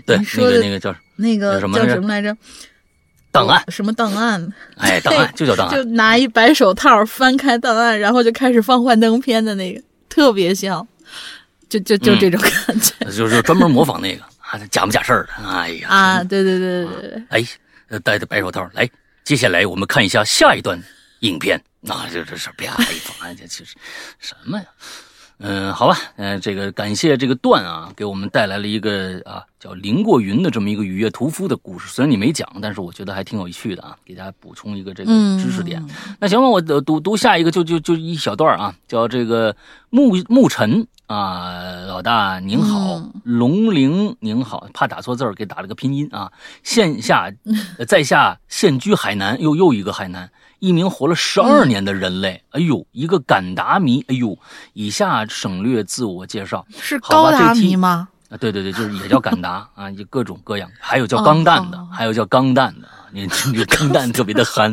对你说的那个那个叫那个叫叫什么来着什么来着？档案，什么档案？哎，档案就叫档案就。拿一白手套翻开档案，然后就开始放幻灯片的那个，特别像，就就就嗯这种感觉、就是专门模仿那个啊，假不假事儿的。哎呀啊！对对对对对对，哎，呃戴着白手套来，接下来我们看一下下一段影片啊，就这是啪一放，哎，这其实什么呀？嗯，好吧，嗯、这个感谢这个段啊，给我们带来了一个啊叫林过云的这么一个雨夜屠夫的故事。虽然你没讲，但是我觉得还挺有趣的啊，给大家补充一个这个嗯知识点。那行吧，我读读读下一个，就就就一小段啊，叫这个牧牧尘啊，老大您好，嗯龙陵您好，怕打错字儿，给打了个拼音啊。现下呃在下现居海南，又又一个海南，一名活了十二年的人类，哎呦，一个敢达迷，哎呦，以下省略自我介绍。是高达迷吗？啊，对对对，就是也叫敢达 啊，就各种各样，还有叫钢蛋的，哦还有叫钢蛋的啊，你这个钢蛋特别的憨，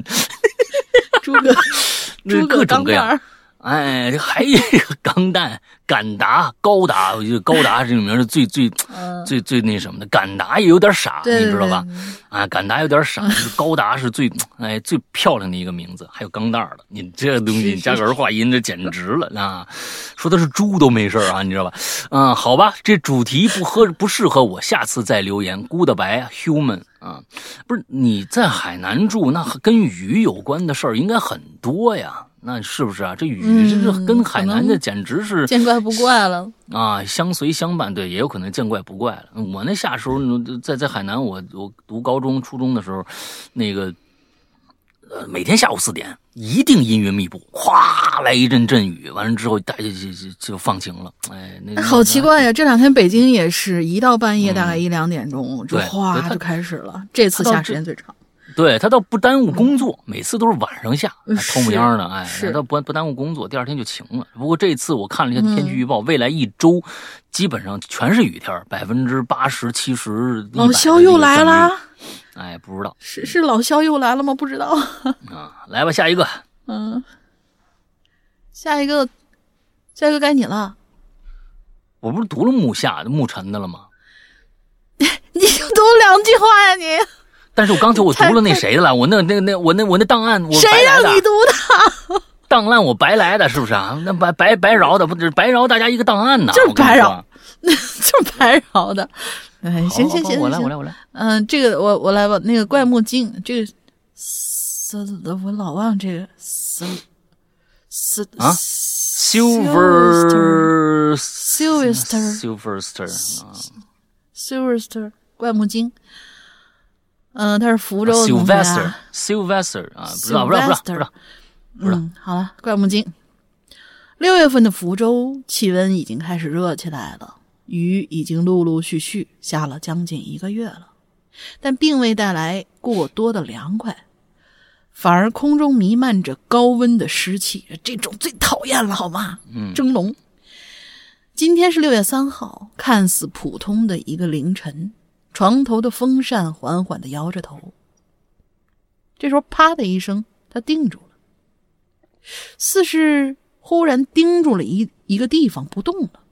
诸葛 那诸葛各种各样。哎，这还有一个钢弹、敢达、高达，我觉得高达这里面是最最嗯最最那什么的，敢达也有点傻，对你知道吧？啊，敢达有点傻，就是高达是最哎最漂亮的一个名字，还有钢蛋儿的，你这东西加个儿化音，这简直了啊！说的是猪都没事儿啊，你知道吧？嗯，好吧，这主题不合不适合我，下次再留言。Goodbye human 啊，不是你在海南住，那跟鱼有关的事儿应该很多呀。那是不是啊？这雨嗯这是跟海南的简直是见怪不怪了。啊，相随相伴，对，也有可能见怪不怪了。我那下时候在在海南，我我读高中、初中的时候，那个呃，每天下午四点一定阴云密布，哗来一阵阵雨，完了之后大家就就就就放晴了。哎，那好奇怪呀！这两天北京也是一到半夜，嗯大概一两点钟就哗就开始了。这次下时间最长。对他倒不耽误工作，每次都是晚上下，嗯还偷摸样的，哎，是他不不耽误工作，第二天就晴了。不过这次我看了一下天气预报，未来一周基本上全是雨天，百分之八十、七十。老肖又来啦！哎，不知道是是老肖又来了吗？不知道。啊，来吧，下一个。嗯，下一个，下一个该你了。我不是读了木下的木尘的了吗？你就读两句话呀你？但是我刚才我读了那谁的了，我那那那我那我那档案我谁白让你读的？档案我白来的，是不是啊？那白白白饶的，不是白饶大家一个档案呢？就是白饶。就是白饶的。哎，行行行，我来我来我来。嗯，这个我我来吧。那个怪木精，这个斯我老忘这个斯斯啊 Silver Silver Silvester Silverster 啊 Silverster 怪木精。嗯，他是福州的同学啊 Sylvester 啊，不知道不知道不知道不知道。不知道嗯，好了，怪木精。六月份的福州气温已经开始热起来了，雨已经陆陆续续下了将近一个月了，但并未带来过多的凉快，反而空中弥漫着高温的湿气，这种最讨厌了，好吗？嗯蒸笼。今天是六月三号，看似普通的一个凌晨，床头的风扇缓缓的摇着头。这时候，啪的一声，他定住了。似是忽然盯住了一一个地方不动了，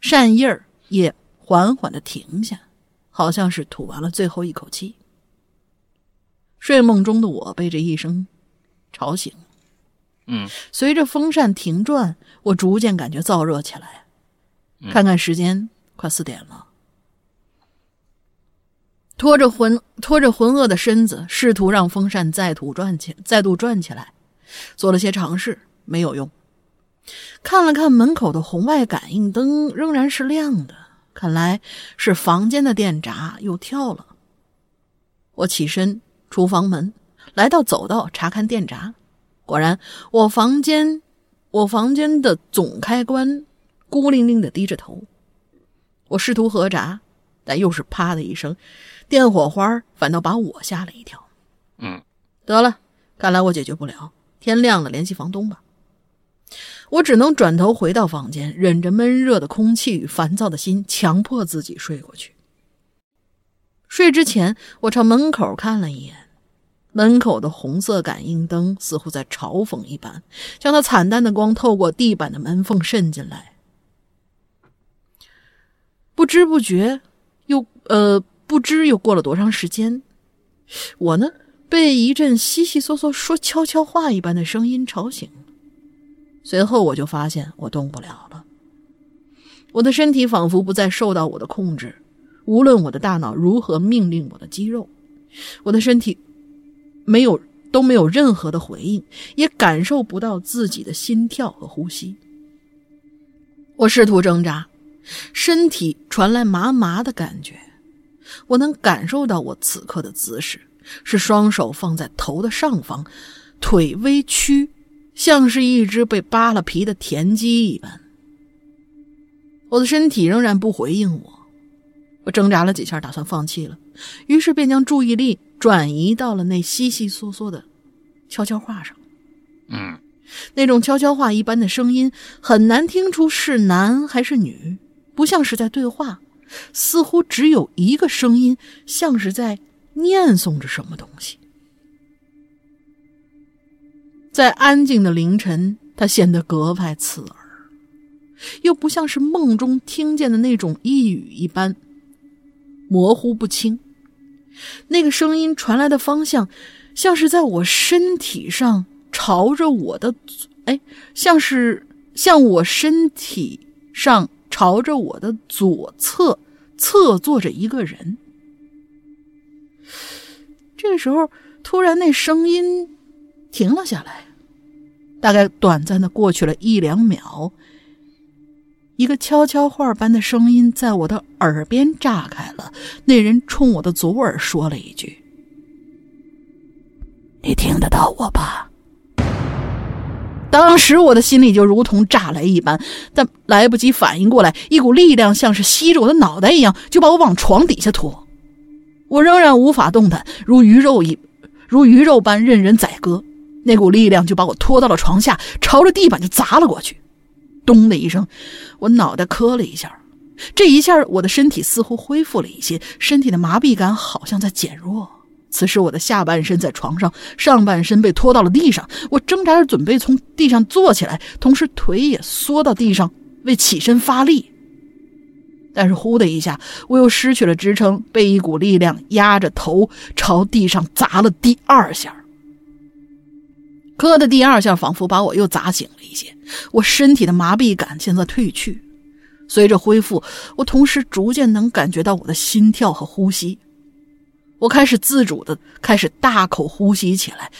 扇叶儿也缓缓的停下，好像是吐完了最后一口气。睡梦中的我被这一声吵醒，嗯随着风扇停转，我逐渐感觉燥热起来。看看时间，快四点了。拖着浑拖着浑噩的身子，试图让风扇再度转起再度转起来，做了些尝试，没有用。看了看门口的红外感应灯，仍然是亮的，看来是房间的电闸又跳了。我起身出房门，来到走道查看电闸，果然，我房间我房间的总开关孤零零的低着头。我试图合闸，但又是啪的一声，电火花反倒把我吓了一跳。嗯，得了，看来我解决不了。天亮了，联系房东吧。我只能转头回到房间，忍着闷热的空气与烦躁的心，强迫自己睡过去。睡之前，我朝门口看了一眼，门口的红色感应灯似乎在嘲讽一般，将那惨淡的光透过地板的门缝渗进来。不知不觉，又呃，不知又过了多长时间，我呢，被一阵悉悉嗦嗦说悄悄话一般的声音吵醒。随后我就发现我动不了了，我的身体仿佛不再受到我的控制，无论我的大脑如何命令我的肌肉，我的身体没有都没有任何的回应，也感受不到自己的心跳和呼吸。我试图挣扎，身体传来麻麻的感觉，我能感受到我此刻的姿势是双手放在头的上方，腿微曲。像是一只被扒了皮的田鸡一般，我的身体仍然不回应我。我挣扎了几下，打算放弃了，于是便将注意力转移到了那悉悉嗦嗦的悄悄话上。嗯，那种悄悄话一般的声音很难听出是男还是女，不像是在对话，似乎只有一个声音，像是在念诵着什么东西。在安静的凌晨，它显得格外刺耳，又不像是梦中听见的那种呓语一般模糊不清。那个声音传来的方向，像是在我身体上朝着我的，哎，像是像我身体上朝着我的左侧侧坐着一个人。这时候，突然那声音。停了下来，大概短暂的过去了一两秒，一个悄悄话般的声音在我的耳边炸开了。那人冲我的左耳说了一句：“你听得到我吧？”当时我的心里就如同炸雷一般，但来不及反应过来，一股力量像是吸着我的脑袋一样，就把我往床底下拖。我仍然无法动弹，如鱼肉一如鱼肉般任人宰割。那股力量就把我拖到了床下，朝着地板就砸了过去。咚的一声，我脑袋磕了一下。这一下，我的身体似乎恢复了一些，身体的麻痹感好像在减弱。此时，我的下半身在床上，上半身被拖到了地上。我挣扎着准备从地上坐起来，同时腿也缩到地上为起身发力。但是，呼的一下，我又失去了支撑，被一股力量压着头朝地上砸了第二下。磕的第二下，仿佛把我又砸醒了一些。我身体的麻痹感现在退去，随着恢复，我同时逐渐能感觉到我的心跳和呼吸。我开始自主的开始大口呼吸起来。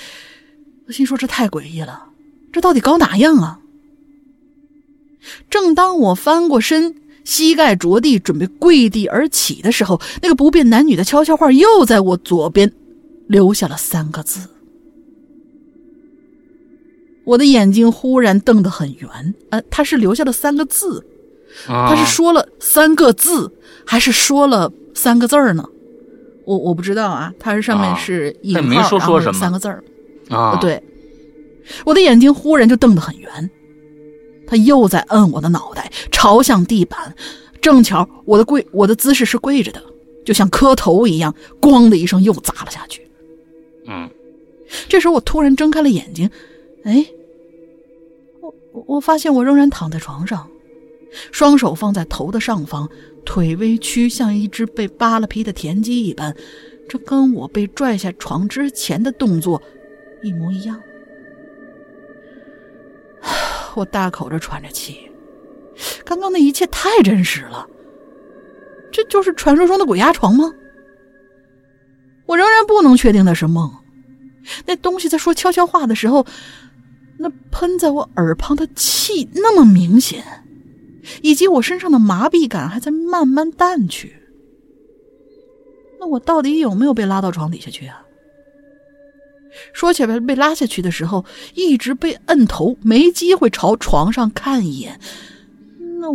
我心说：这太诡异了，这到底搞哪样啊？正当我翻过身，膝盖着地，准备跪地而起的时候，那个不变男女的悄悄话又在我左边留下了三个字。我的眼睛忽然瞪得很圆，呃，他是留下了三个字，他是说了三个字，还是说了三个字儿呢？我我不知道啊，它是上面是引号，然后三个字儿啊，对，我的眼睛忽然就瞪得很圆，他又在摁我的脑袋，朝向地板，正巧我的跪，我的姿势是跪着的，就像磕头一样，咣的一声又砸了下去。嗯，这时候我突然睁开了眼睛。哎，我我发现我仍然躺在床上，双手放在头的上方，腿微曲，像一只被扒了皮的田鸡一般，这跟我被拽下床之前的动作一模一样。我大口着喘着气，刚刚那一切太真实了，这就是传说中的鬼压床吗？我仍然不能确定那是梦。那东西在说悄悄话的时候，那喷在我耳旁的气那么明显，以及我身上的麻痹感还在慢慢淡去。那我到底有没有被拉到床底下去啊？说起来，被拉下去的时候，一直被摁头，没机会朝床上看一眼。那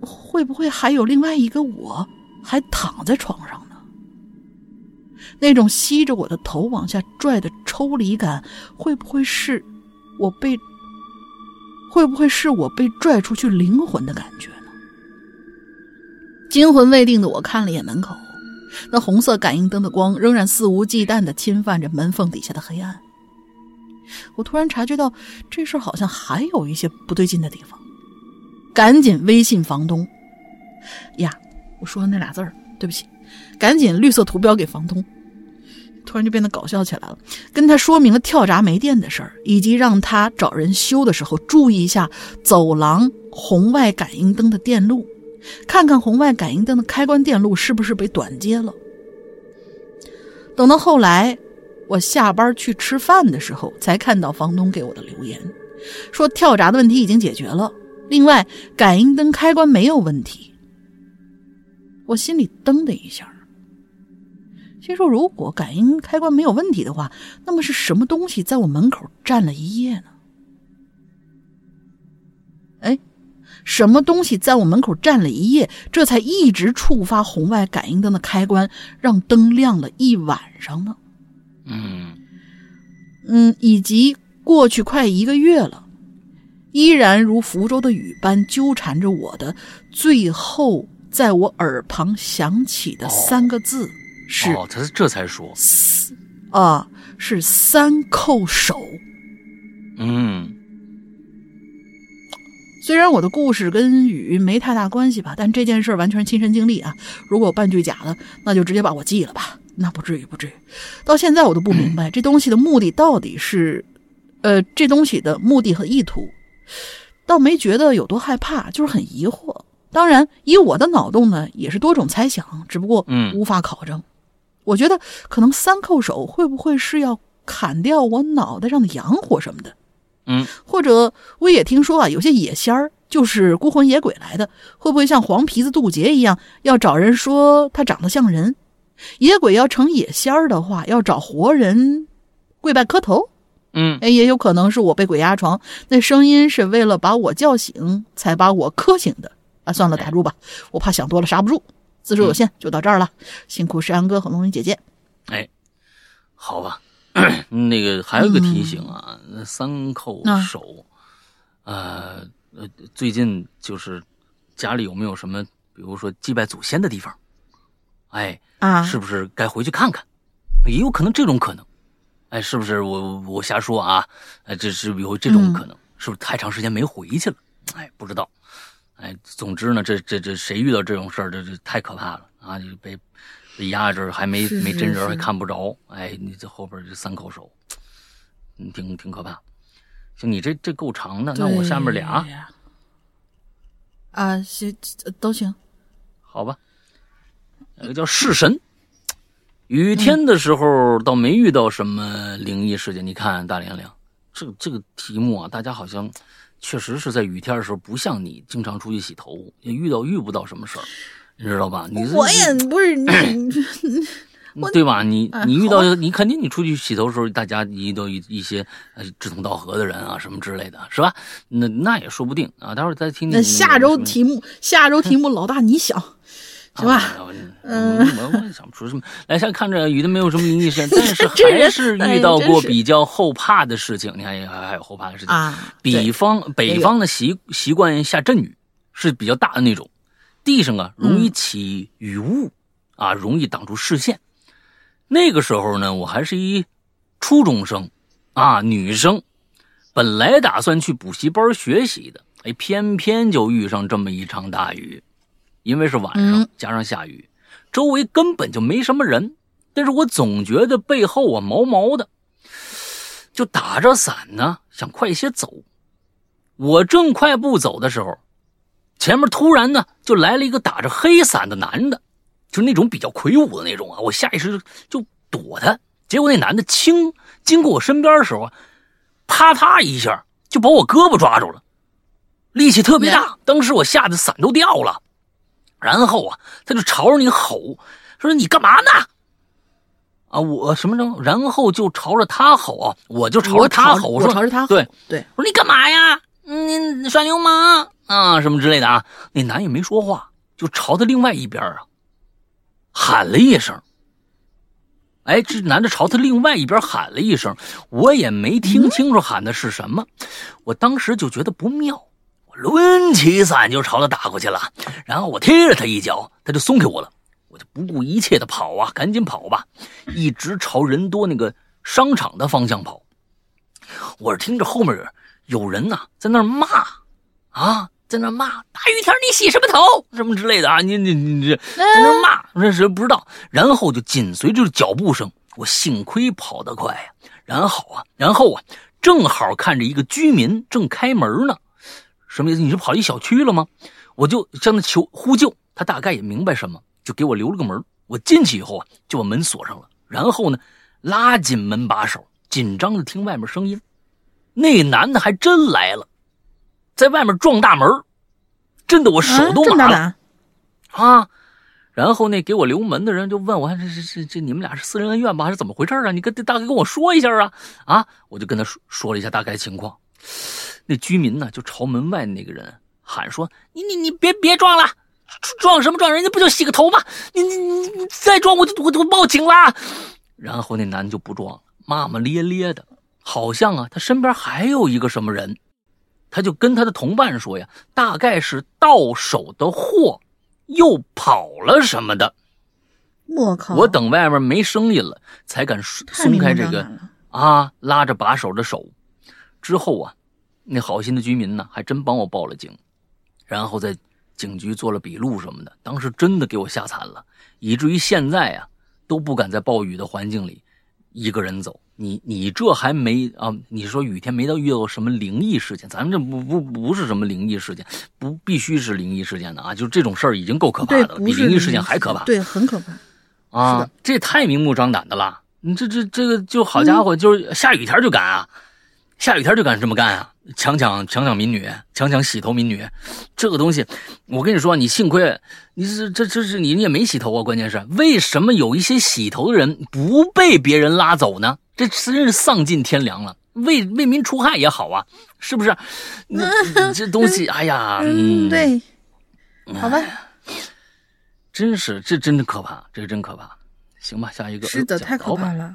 会不会还有另外一个我，还躺在床上呢？那种吸着我的头往下拽的抽离感，会不会是我被？会不会是我被拽出去灵魂的感觉呢？惊魂未定的我看了眼门口。那红色感应灯的光仍然肆无忌惮的侵犯着门缝底下的黑暗。我突然察觉到这事好像还有一些不对劲的地方，赶紧微信房东。呀，我说的那俩字儿，对不起，赶紧绿色图标给房东。突然就变得搞笑起来了，跟他说明了跳闸没电的事儿，以及让他找人修的时候注意一下走廊红外感应灯的电路。看看红外感应灯的开关电路是不是被短接了。等到后来，我下班去吃饭的时候，才看到房东给我的留言，说跳闸的问题已经解决了，另外感应灯开关没有问题。我心里噔的一下，心说如果感应开关没有问题的话，那么是什么东西在我门口站了一夜呢？哎。什么东西在我门口站了一夜，这才一直触发红外感应灯的开关，让灯亮了一晚上呢？嗯嗯，以及过去快一个月了，依然如福州的雨般纠缠着我的，最后在我耳旁响起的三个字是：哦，他这才说，啊，是三叩首。嗯。虽然我的故事跟雨没太大关系吧，但这件事完全是亲身经历啊！如果有半句假的，那就直接把我记了吧，那不至于，不至于。到现在我都不明白这东西的目的到底是，呃，这东西的目的和意图，倒没觉得有多害怕，就是很疑惑。当然，以我的脑洞呢，也是多种猜想，只不过无法考证。我觉得可能三叩首会不会是要砍掉我脑袋上的阳火什么的？嗯，或者我也听说啊，有些野仙儿就是孤魂野鬼来的，会不会像黄皮子渡劫一样，要找人说他长得像人？野鬼要成野仙儿的话，要找活人跪拜磕头？嗯，哎，也有可能是我被鬼压床，那声音是为了把我叫醒，才把我磕醒的啊！算了，打住吧，我怕想多了刹不住。字数有限，就到这儿了。辛苦石阳哥和龙云姐姐。哎，好吧。那个还有一个提醒啊，那三叩首，呃呃，最近就是家里有没有什么，比如说祭拜祖先的地方？哎啊，是不是该回去看看？也有可能这种可能，哎，是不是我我瞎说啊？哎，这是有这种可能，是不是太长时间没回去了？哎，不知道。哎，总之呢，这这这谁遇到这种事儿，这这太可怕了啊！就被。被压着还没没真人，还看不着。哎，你这后边这三口手，嗯，挺挺可怕。行，你这这够长的，那我下面俩啊，行都行。好吧，那个叫弑神。雨天的时候倒没遇到什么灵异事件。你看大连亮，这这个题目啊，大家好像确实是在雨天的时候，不像你经常出去洗头，也遇到遇不到什么事儿。你知道吧？你我也不是你，对吧？你你遇到你肯定你出去洗头的时候，大家遇到一一些呃志同道合的人啊，什么之类的，是吧？那那也说不定啊。待会儿再听听。那下周题目，下周题目，老大你想，行吧？嗯，我我也想不出什么。来，先看着雨的没有什么灵异事，但是还是遇到过比较后怕的事情。你看，还还有后怕的事情啊。北方北方的习习惯下阵雨，是比较大的那种。地上啊，容易起雨雾，啊，容易挡住视线。那个时候呢，我还是一初中生，啊，女生，本来打算去补习班学习的，哎，偏偏就遇上这么一场大雨。因为是晚上，加上下雨，周围根本就没什么人，但是我总觉得背后啊毛毛的，就打着伞呢，想快些走。我正快步走的时候。前面突然呢，就来了一个打着黑伞的男的，就那种比较魁梧的那种啊！我下意识就躲他，结果那男的轻经过我身边的时候啊，啪嗒一下就把我胳膊抓住了，力气特别大，当时我吓得伞都掉了。然后啊，他就朝着你吼，说你干嘛呢？啊，我什么什么？然后就朝着他吼啊，我就朝着他吼，我说朝着他吼，对对，我说你干嘛呀？你耍流氓啊，什么之类的啊？那男也没说话，就朝他另外一边啊喊了一声。哎，这男的朝他另外一边喊了一声，我也没听清楚喊的是什么。我当时就觉得不妙，我抡起伞就朝他打过去了。然后我踢了他一脚，他就松开我了。我就不顾一切的跑啊，赶紧跑吧，一直朝人多那个商场的方向跑。我是听着后面有人呐在那骂，啊，在那骂大雨天你洗什么头什么之类的啊，你你你这在那骂，那谁不知道？然后就紧随着脚步声，我幸亏跑得快呀。然后啊，然后啊，正好看着一个居民正开门呢，什么意思？你是跑一小区了吗？我就向他求呼救，他大概也明白什么。就给我留了个门，我进去以后啊，就把门锁上了，然后呢，拉紧门把手，紧张的听外面声音。那男的还真来了，在外面撞大门，震得我手都麻了啊！然后那给我留门的人就问我：“这这这这你们俩是私人恩怨吧，还是怎么回事啊？你跟大概跟我说一下啊！”啊，我就跟他说说了一下大概情况。那居民呢，就朝门外那个人喊说：“你你你别别撞了！”撞什么撞？人家不就洗个头吗？你你你你再撞我就我就报警啦！然后那男的就不撞了，骂骂咧咧的，好像啊他身边还有一个什么人，他就跟他的同伴说呀，大概是到手的货又跑了什么的。我靠！我等外面没声音了，才敢松开这个啊拉着把手的手。之后啊，那好心的居民呢还真帮我报了警，然后在。警局做了笔录什么的，当时真的给我吓惨了，以至于现在啊都不敢在暴雨的环境里一个人走。你你这还没啊？你说雨天没到遇到什么灵异事件？咱们这不不不是什么灵异事件，不必须是灵异事件的啊！就这种事儿已经够可怕的了，比灵异事件还可怕。对，很可怕啊！这太明目张胆的了。你这这这个就好家伙，就是下雨天就敢啊！下雨天就敢这么干啊！强抢强抢民女，强抢洗头民女，这个东西，我跟你说，你幸亏你是这这是你你也没洗头啊！关键是为什么有一些洗头的人不被别人拉走呢？这真是丧尽天良了，为为民除害也好啊，是不是？那 这东西，哎呀，嗯，对，好吧，真是这真的可怕，这个真可怕。行吧，下一个是的，太可怕了。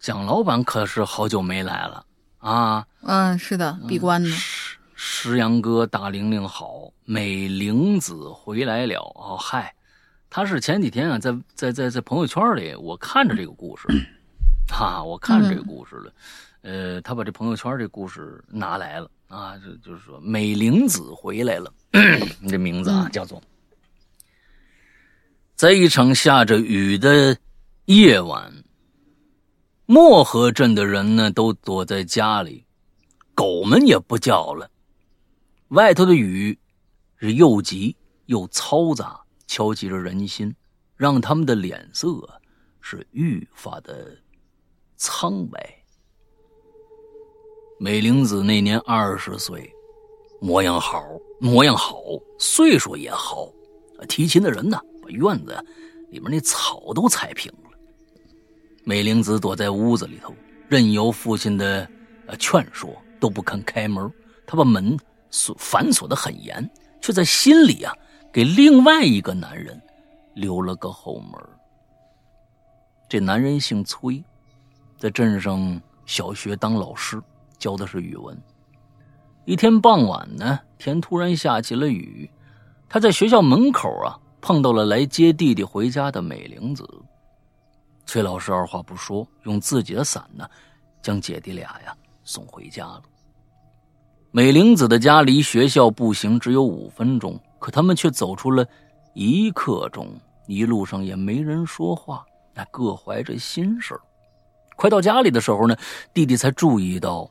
蒋老板可是好久没来了。啊，嗯，是的，闭关呢。石石阳哥，大玲玲好，美玲子回来了。哦，嗨，他是前几天啊，在在在在朋友圈里，我看着这个故事，哈，我看着这个故事了。呃，他把这朋友圈这故事拿来了啊，就就是说美玲子回来了。你 这名字啊，叫做在一场下着雨的夜晚。漠河镇的人呢，都躲在家里，狗们也不叫了。外头的雨是又急又嘈杂，敲击着人心，让他们的脸色是愈发的苍白。美玲子那年二十岁，模样好，模样好，岁数也好。提琴的人呢，把院子里面那草都踩平了。美玲子躲在屋子里头，任由父亲的呃劝说，都不肯开门。他把门锁反锁得很严，却在心里啊给另外一个男人留了个后门。这男人姓崔，在镇上小学当老师，教的是语文。一天傍晚呢，天突然下起了雨，他在学校门口啊碰到了来接弟弟回家的美玲子。崔老师二话不说，用自己的伞呢，将姐弟俩呀送回家了。美玲子的家离学校步行只有五分钟，可他们却走出了一刻钟，一路上也没人说话，那各怀着心事快到家里的时候呢，弟弟才注意到，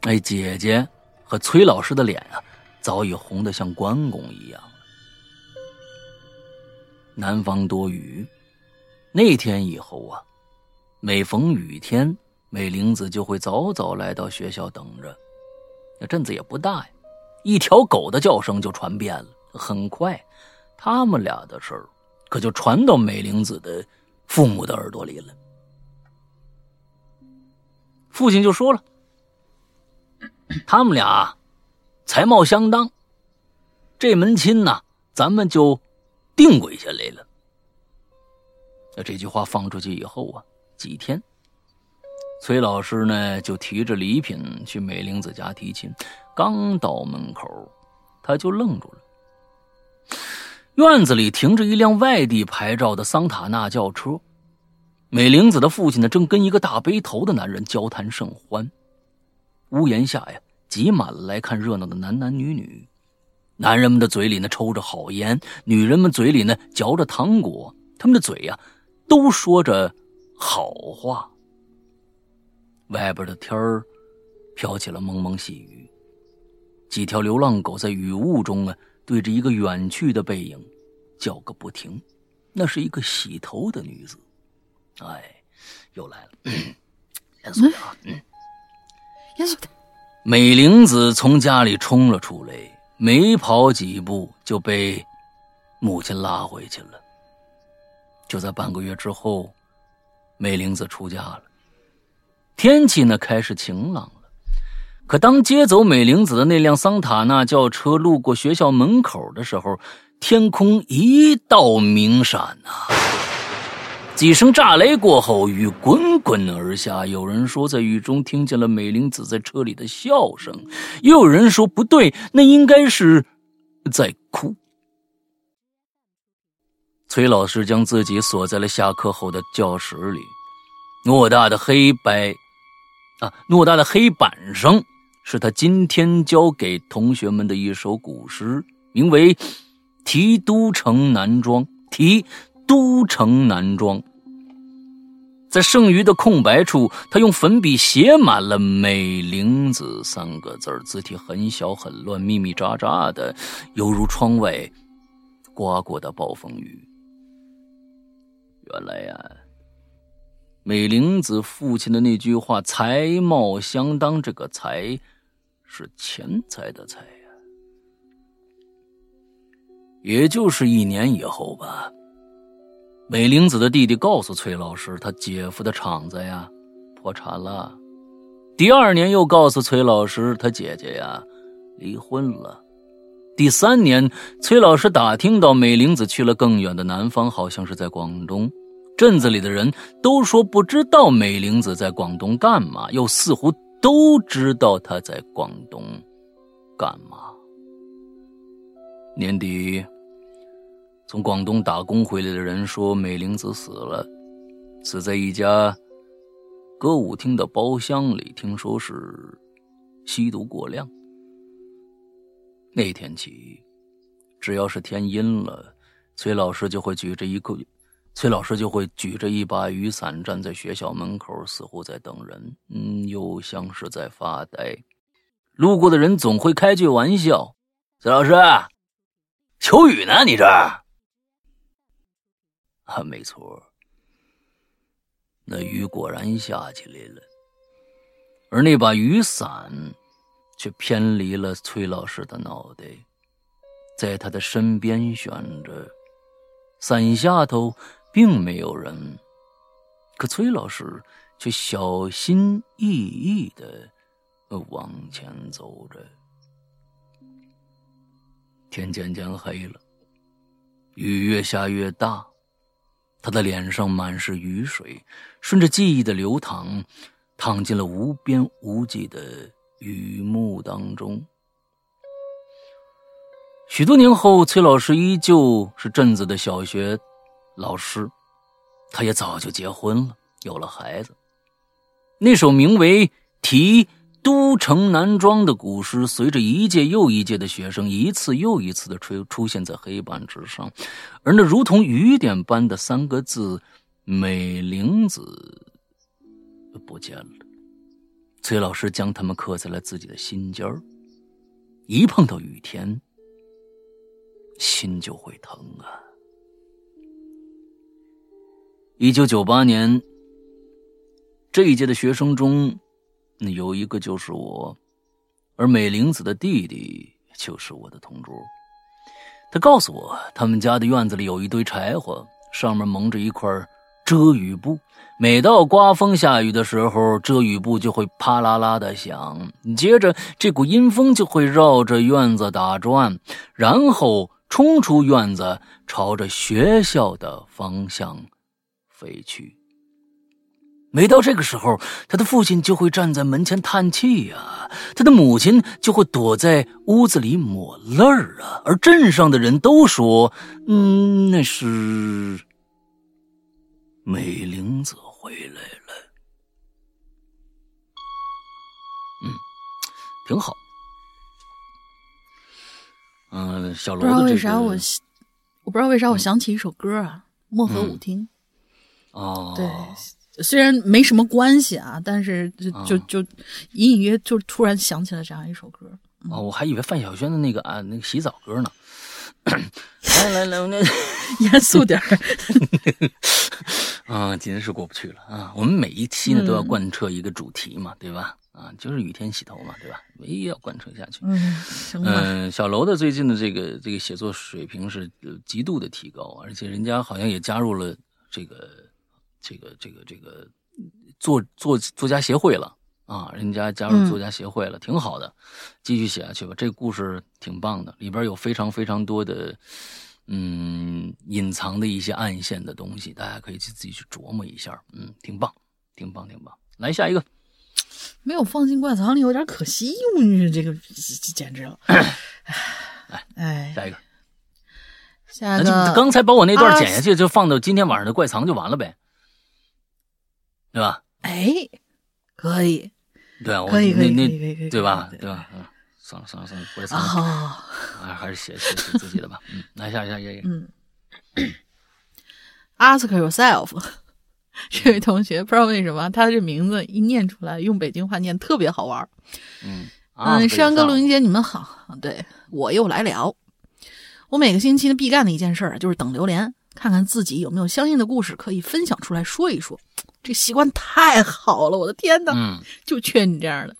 哎，姐姐和崔老师的脸啊，早已红得像关公一样。南方多雨。那天以后啊，每逢雨天，美玲子就会早早来到学校等着。那镇子也不大呀，一条狗的叫声就传遍了。很快，他们俩的事儿可就传到美玲子的父母的耳朵里了。父亲就说了：“他们俩才貌相当，这门亲呢，咱们就定规下来了。”那这句话放出去以后啊，几天，崔老师呢就提着礼品去美玲子家提亲，刚到门口，他就愣住了。院子里停着一辆外地牌照的桑塔纳轿车，美玲子的父亲呢正跟一个大背头的男人交谈甚欢。屋檐下呀，挤满了来看热闹的男男女女，男人们的嘴里呢抽着好烟，女人们嘴里呢嚼着糖果，他们的嘴呀都说着好话。外边的天儿飘起了蒙蒙细雨，几条流浪狗在雨雾中啊。对着一个远去的背影叫个不停，那是一个洗头的女子。哎，又来了，严肃点啊！嗯，严肃点。美玲子从家里冲了出来，没跑几步就被母亲拉回去了。就在半个月之后，美玲子出嫁了，天气呢开始晴朗了。可当接走美玲子的那辆桑塔纳轿车路过学校门口的时候，天空一道明闪呐！几声炸雷过后，雨滚滚而下。有人说，在雨中听见了美玲子在车里的笑声；又有人说，不对，那应该是在哭。崔老师将自己锁在了下课后的教室里，偌大的黑白，啊，偌大的黑板上。是他今天教给同学们的一首古诗，名为《题都城南庄》。题都城南庄，在剩余的空白处，他用粉笔写满了“美玲子”三个字字体很小很乱，密密匝匝的，犹如窗外刮过的暴风雨。原来呀。美玲子父亲的那句话“才貌相当”，这个“才”。是钱财的财呀，也就是一年以后吧。美玲子的弟弟告诉崔老师，他姐夫的厂子呀破产了。第二年又告诉崔老师，他姐姐呀离婚了。第三年，崔老师打听到美玲子去了更远的南方，好像是在广东。镇子里的人都说不知道美玲子在广东干嘛，又似乎。都知道她在广东干嘛。年底，从广东打工回来的人说，美玲子死了，死在一家歌舞厅的包厢里，听说是吸毒过量。那天起，只要是天阴了，崔老师就会举着一个。崔老师就会举着一把雨伞站在学校门口，似乎在等人，嗯，又像是在发呆。路过的人总会开句玩笑：“崔老师，求雨呢？你这儿？”啊，没错，那雨果然下起来了，而那把雨伞却偏离了崔老师的脑袋，在他的身边悬着，伞下头。并没有人，可崔老师却小心翼翼的往前走着。天渐渐黑了，雨越下越大，他的脸上满是雨水，顺着记忆的流淌，淌进了无边无际的雨幕当中。许多年后，崔老师依旧是镇子的小学。老师，他也早就结婚了，有了孩子。那首名为《题都城南庄》的古诗，随着一届又一届的学生一次又一次的出出现在黑板之上，而那如同雨点般的三个字“美玲子”不见了。崔老师将它们刻在了自己的心尖儿，一碰到雨天，心就会疼啊。一九九八年，这一届的学生中，有一个就是我，而美玲子的弟弟就是我的同桌。他告诉我，他们家的院子里有一堆柴火，上面蒙着一块遮雨布。每到刮风下雨的时候，遮雨布就会啪啦啦的响，接着这股阴风就会绕着院子打转，然后冲出院子，朝着学校的方向飞去。每到这个时候，他的父亲就会站在门前叹气呀，他的母亲就会躲在屋子里抹泪儿啊，而镇上的人都说：“嗯，那是美玲子回来了。”嗯，挺好。嗯，小罗不知道为啥我，我不知道为啥我想起一首歌啊，《漠河舞厅》。哦，对。虽然没什么关系啊，但是就就就隐隐约就突然想起了这样一首歌。哦，我还以为范晓萱的那个啊那个洗澡歌呢。来来来，那 严肃点儿。啊，今天是过不去了啊！我们每一期呢都要贯彻一个主题嘛，对吧？啊，就是雨天洗头嘛，对吧？唯一要贯彻下去。嗯，行吧。嗯，小楼的最近的这个这个写作水平是极度的提高，而且人家好像也加入了这个。这个这个这个作作作家协会了啊，人家加入作家协会了，挺好的，继续写下去吧。这个故事挺棒的，里边有非常非常多的嗯隐藏的一些暗线的东西，大家可以去自己去琢磨一下。嗯，挺棒，挺棒，挺棒。来下一个，没有放进怪藏里有点可惜，这个简直了。来，哎，下一个，下一个，刚才把我那段剪下去，就放到今天晚上的怪藏就完了呗。对吧？哎，可以，对啊，可以，可以，可以对吧？对吧？嗯，算了，算了，算了，啊，还是写写写自己的吧。嗯，来下一下，下一嗯，Ask yourself，这位同学不知道为什么他这名字一念出来，用北京话念特别好玩。嗯嗯，山哥、录音姐，你们好。对我又来了。我每个星期的必干的一件事儿就是等榴莲。看看自己有没有相应的故事可以分享出来说一说，这习惯太好了，我的天哪！嗯，就缺你这样的。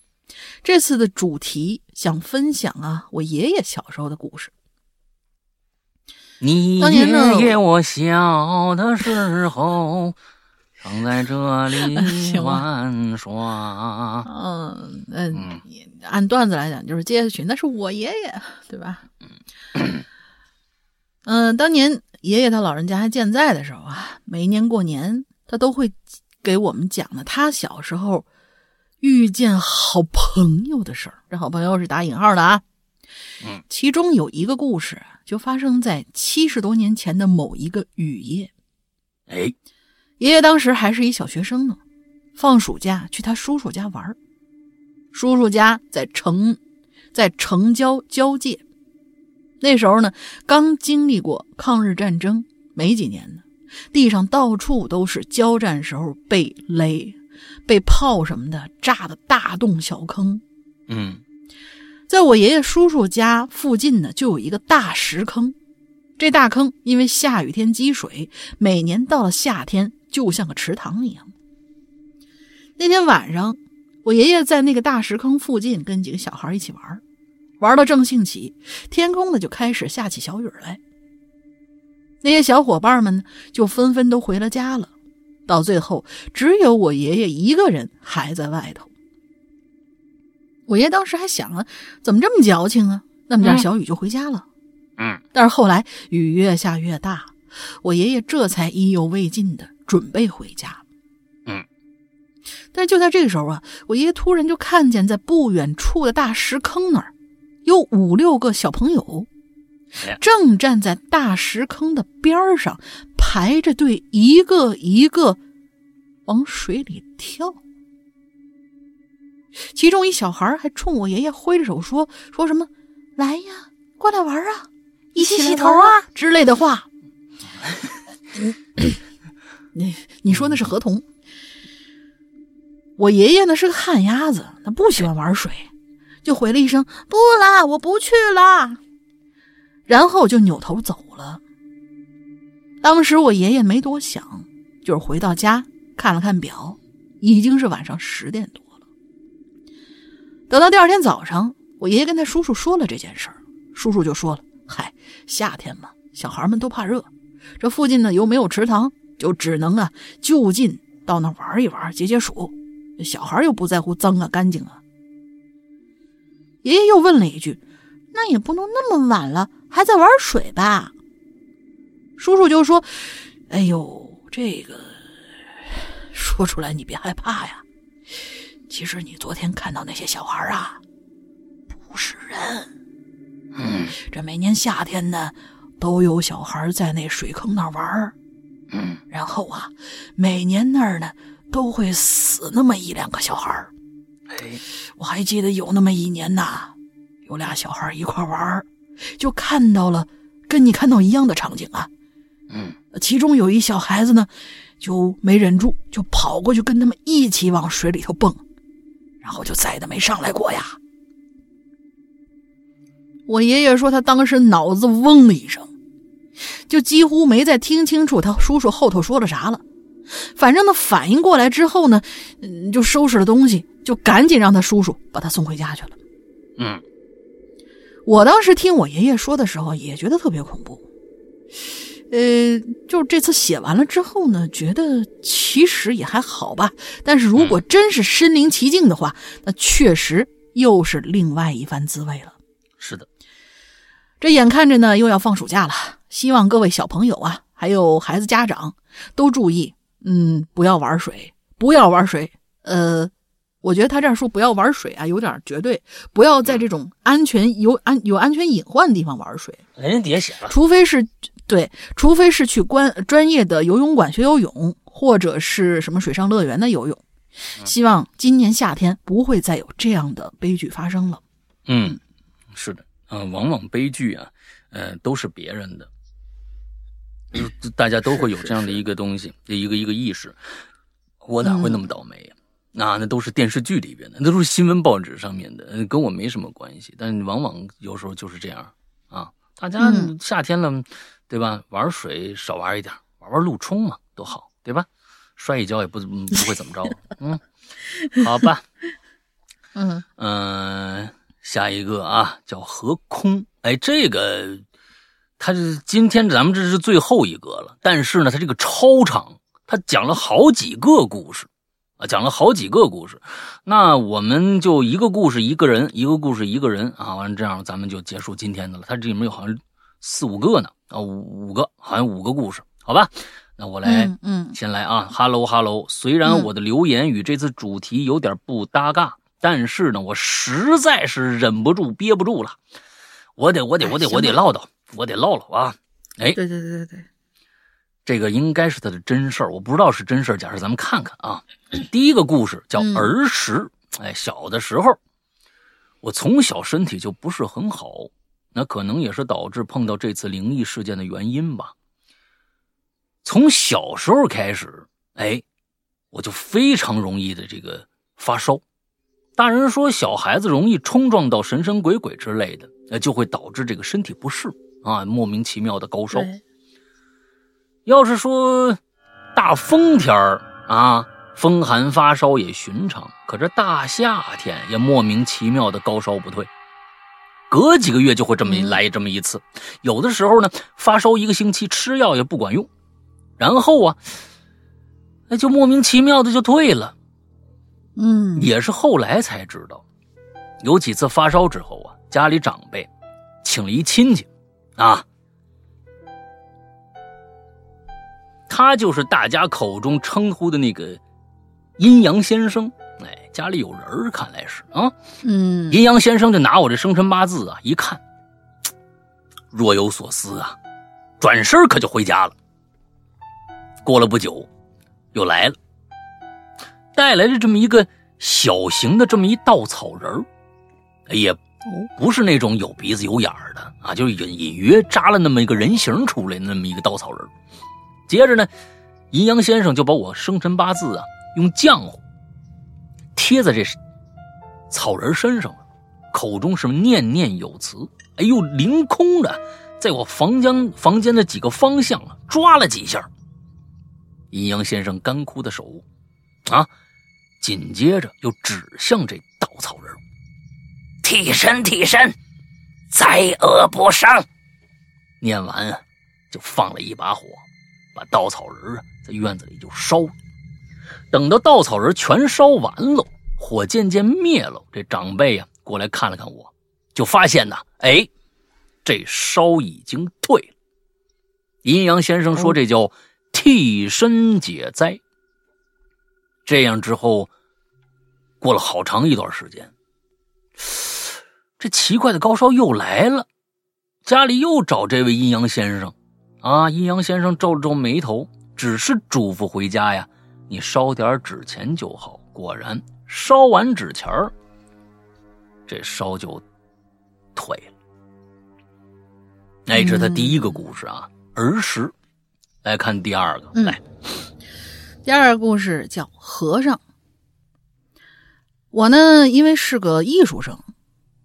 这次的主题想分享啊，我爷爷小时候的故事。你爷爷我小的时候常在这里 玩耍。嗯嗯，按段子来讲就是接下去，那是我爷爷，对吧？嗯 嗯，当年。爷爷他老人家还健在的时候啊，每一年过年，他都会给我们讲的他小时候遇见好朋友的事儿。这好朋友是打引号的啊。嗯，其中有一个故事就发生在七十多年前的某一个雨夜。哎，爷爷当时还是一小学生呢，放暑假去他叔叔家玩叔叔家在城，在城郊交界。那时候呢，刚经历过抗日战争没几年呢，地上到处都是交战时候被雷、被炮什么的炸的大洞小坑。嗯，在我爷爷叔叔家附近呢，就有一个大石坑。这大坑因为下雨天积水，每年到了夏天就像个池塘一样。那天晚上，我爷爷在那个大石坑附近跟几个小孩一起玩。玩到正兴起，天空呢就开始下起小雨来。那些小伙伴们呢就纷纷都回了家了，到最后只有我爷爷一个人还在外头。我爷当时还想啊，怎么这么矫情啊？那么点小雨就回家了。嗯，但是后来雨越下越大，我爷爷这才意犹未尽的准备回家。嗯，但就在这个时候啊，我爷爷突然就看见在不远处的大石坑那儿。有五六个小朋友，正站在大石坑的边上排着队，一个一个往水里跳。其中一小孩还冲我爷爷挥着手说：“说什么来呀，过来玩啊，一起洗头啊之类的话。”你你说那是河童？我爷爷呢是个旱鸭子，他不喜欢玩水。就回了一声“不啦，我不去了”，然后就扭头走了。当时我爷爷没多想，就是回到家看了看表，已经是晚上十点多了。等到第二天早上，我爷爷跟他叔叔说了这件事儿，叔叔就说了：“嗨，夏天嘛，小孩们都怕热，这附近呢又没有池塘，就只能啊就近到那玩一玩，解解暑。小孩又不在乎脏啊干净啊。”爷爷又问了一句：“那也不能那么晚了，还在玩水吧？”叔叔就说：“哎呦，这个说出来你别害怕呀。其实你昨天看到那些小孩啊，不是人。嗯这每年夏天呢，都有小孩在那水坑那玩儿嗯然后啊，每年那儿呢都会死那么一两个小孩儿哎我还记得有那么一年呐，有俩小孩一块玩儿就看到了跟你看到一样的场景啊。嗯其中有一小孩子呢，就没忍住，就跑过去跟他们一起往水里头蹦，然后就再也没上来过呀。我爷爷说他当时脑子嗡的一声，就几乎没再听清楚他叔叔后头说了啥了。反正他，反应过来之后呢，嗯，就收拾了东西，就赶紧让他叔叔把他送回家去了。嗯我当时听我爷爷说的时候，也觉得特别恐怖。呃，就这次写完了之后呢，觉得其实也还好吧。但是如果真是身临其境的话，那确实又是另外一番滋味了。是的，这眼看着呢又要放暑假了，希望各位小朋友啊，还有孩子家长都注意，嗯，不要玩水，不要玩水。呃，我觉得他这样说不要玩水啊，有点绝对，不要在这种安全有安有安全隐患的地方玩水。人家底下写了，除非是对，除非是去关专业的游泳馆学游泳，或者是什么水上乐园的游泳。希望今年夏天不会再有这样的悲剧发生了。嗯，是的，啊、往往悲剧啊，呃，都是别人的，就 大家都会有这样的一个东西，一个一个意识。我哪会那么倒霉呀、那那都是电视剧里边的，那都是新闻报纸上面的，呃跟我没什么关系。但往往有时候就是这样啊，大家嗯夏天了，对吧？玩水少玩一点，玩玩陆冲嘛，多好，对吧？摔一跤也不不会怎么着，嗯，好吧。嗯嗯、下一个啊，叫何空。哎，这个他是今天咱们这是最后一个了，但是呢，他这个超长，他讲了好几个故事啊，讲了好几个故事。那我们就一个故事一个人，一个故事一个人啊，完了这样咱们就结束今天的了。他这里面有好像四五个呢啊，五五个，好像五个故事，好吧？那我来嗯嗯先来啊哈喽哈喽。虽然我的留言与这次主题有点不搭嘎，但是呢，我实在是忍不住、憋不住了，我得、我得、我得、我得唠叨，我得唠唠啊！哎，对对对对对，这个应该是他的真事儿，我不知道是真事儿假事儿，咱们看看啊。第一个故事叫嗯儿时，哎，小的时候，我从小身体就不是很好，那可能也是导致碰到这次灵异事件的原因吧。从小时候开始，哎，我就非常容易的这个发烧。大人说小孩子容易冲撞到神神鬼鬼之类的，呃，就会导致这个身体不适啊，莫名其妙的高烧。对要是说大风天儿啊，风寒发烧也寻常，可这大夏天也莫名其妙的高烧不退，隔几个月就会这么一嗯来这么一次，有的时候呢发烧一个星期吃药也不管用，然后啊，那就莫名其妙的就退了。嗯。也是后来才知道，有几次发烧之后啊，家里长辈请了一亲戚，啊，他就是大家口中称呼的那个阴阳先生。哎，家里有人儿，看来是啊。嗯阴阳先生就拿我这生辰八字啊一看，若有所思啊，转身可就回家了。过了不久，又来了，带来了这么一个小型的这么一稻草人儿，也不是那种有鼻子有眼儿的啊，就是隐隐约扎了那么一个人形出来的那么一个稻草人儿。接着呢，阴阳先生就把我生辰八字啊用浆糊贴在这草人身上了，口中是念念有词，哎呦，凌空的，在我房间房间的几个方向啊抓了几下。阴阳先生干枯的手，啊，紧接着又指向这稻草人：“替身，替身，灾厄不伤。”念完，就放了一把火，把稻草人啊在院子里就烧。等到稻草人全烧完了，火渐渐灭了，这长辈呀过来看了看我，就发现呐，哎，这烧已经退了。阴阳先生说这叫替身解灾。这样之后，过了好长一段时间，这奇怪的高烧又来了。家里又找这位阴阳先生，啊，阴阳先生皱了皱眉头，只是嘱咐回家呀，你烧点纸钱就好。果然，烧完纸钱儿，这烧就退了。那这是他第一个故事啊，儿时。来看第二个，来，第二个故事叫和尚。我呢，因为是个艺术生，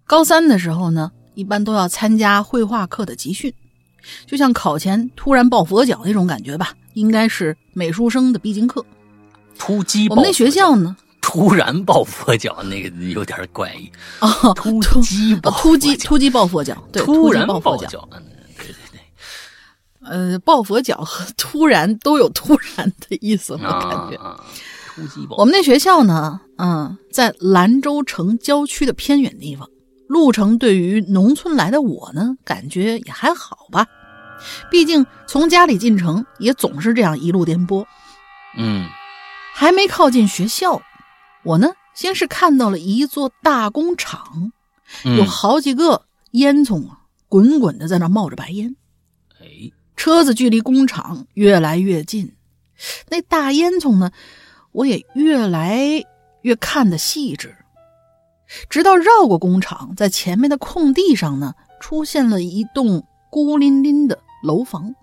高三的时候呢。一般都要参加绘画课的集训，就像考前突然抱佛脚那种感觉吧，应该是美术生的必经课。突击，我们那学校呢？突然抱佛脚，那个有点怪异啊！突击抱，突击，突击抱佛脚，对，突然抱佛脚，嗯，对对对。呃，抱佛脚和突然都有突然的意思，我感觉。突击抱。我们那学校呢，嗯，在兰州城郊区的偏远地方。路程对于农村来的我呢，感觉也还好吧。毕竟从家里进城也总是这样一路颠簸。嗯，还没靠近学校，我呢先是看到了一座大工厂，有好几个烟囱啊，滚滚的在那冒着白烟。哎，车子距离工厂越来越近，那大烟囱呢，我也越来越看得细致。直到绕过工厂，在前面的空地上呢，出现了一栋孤零零的楼房。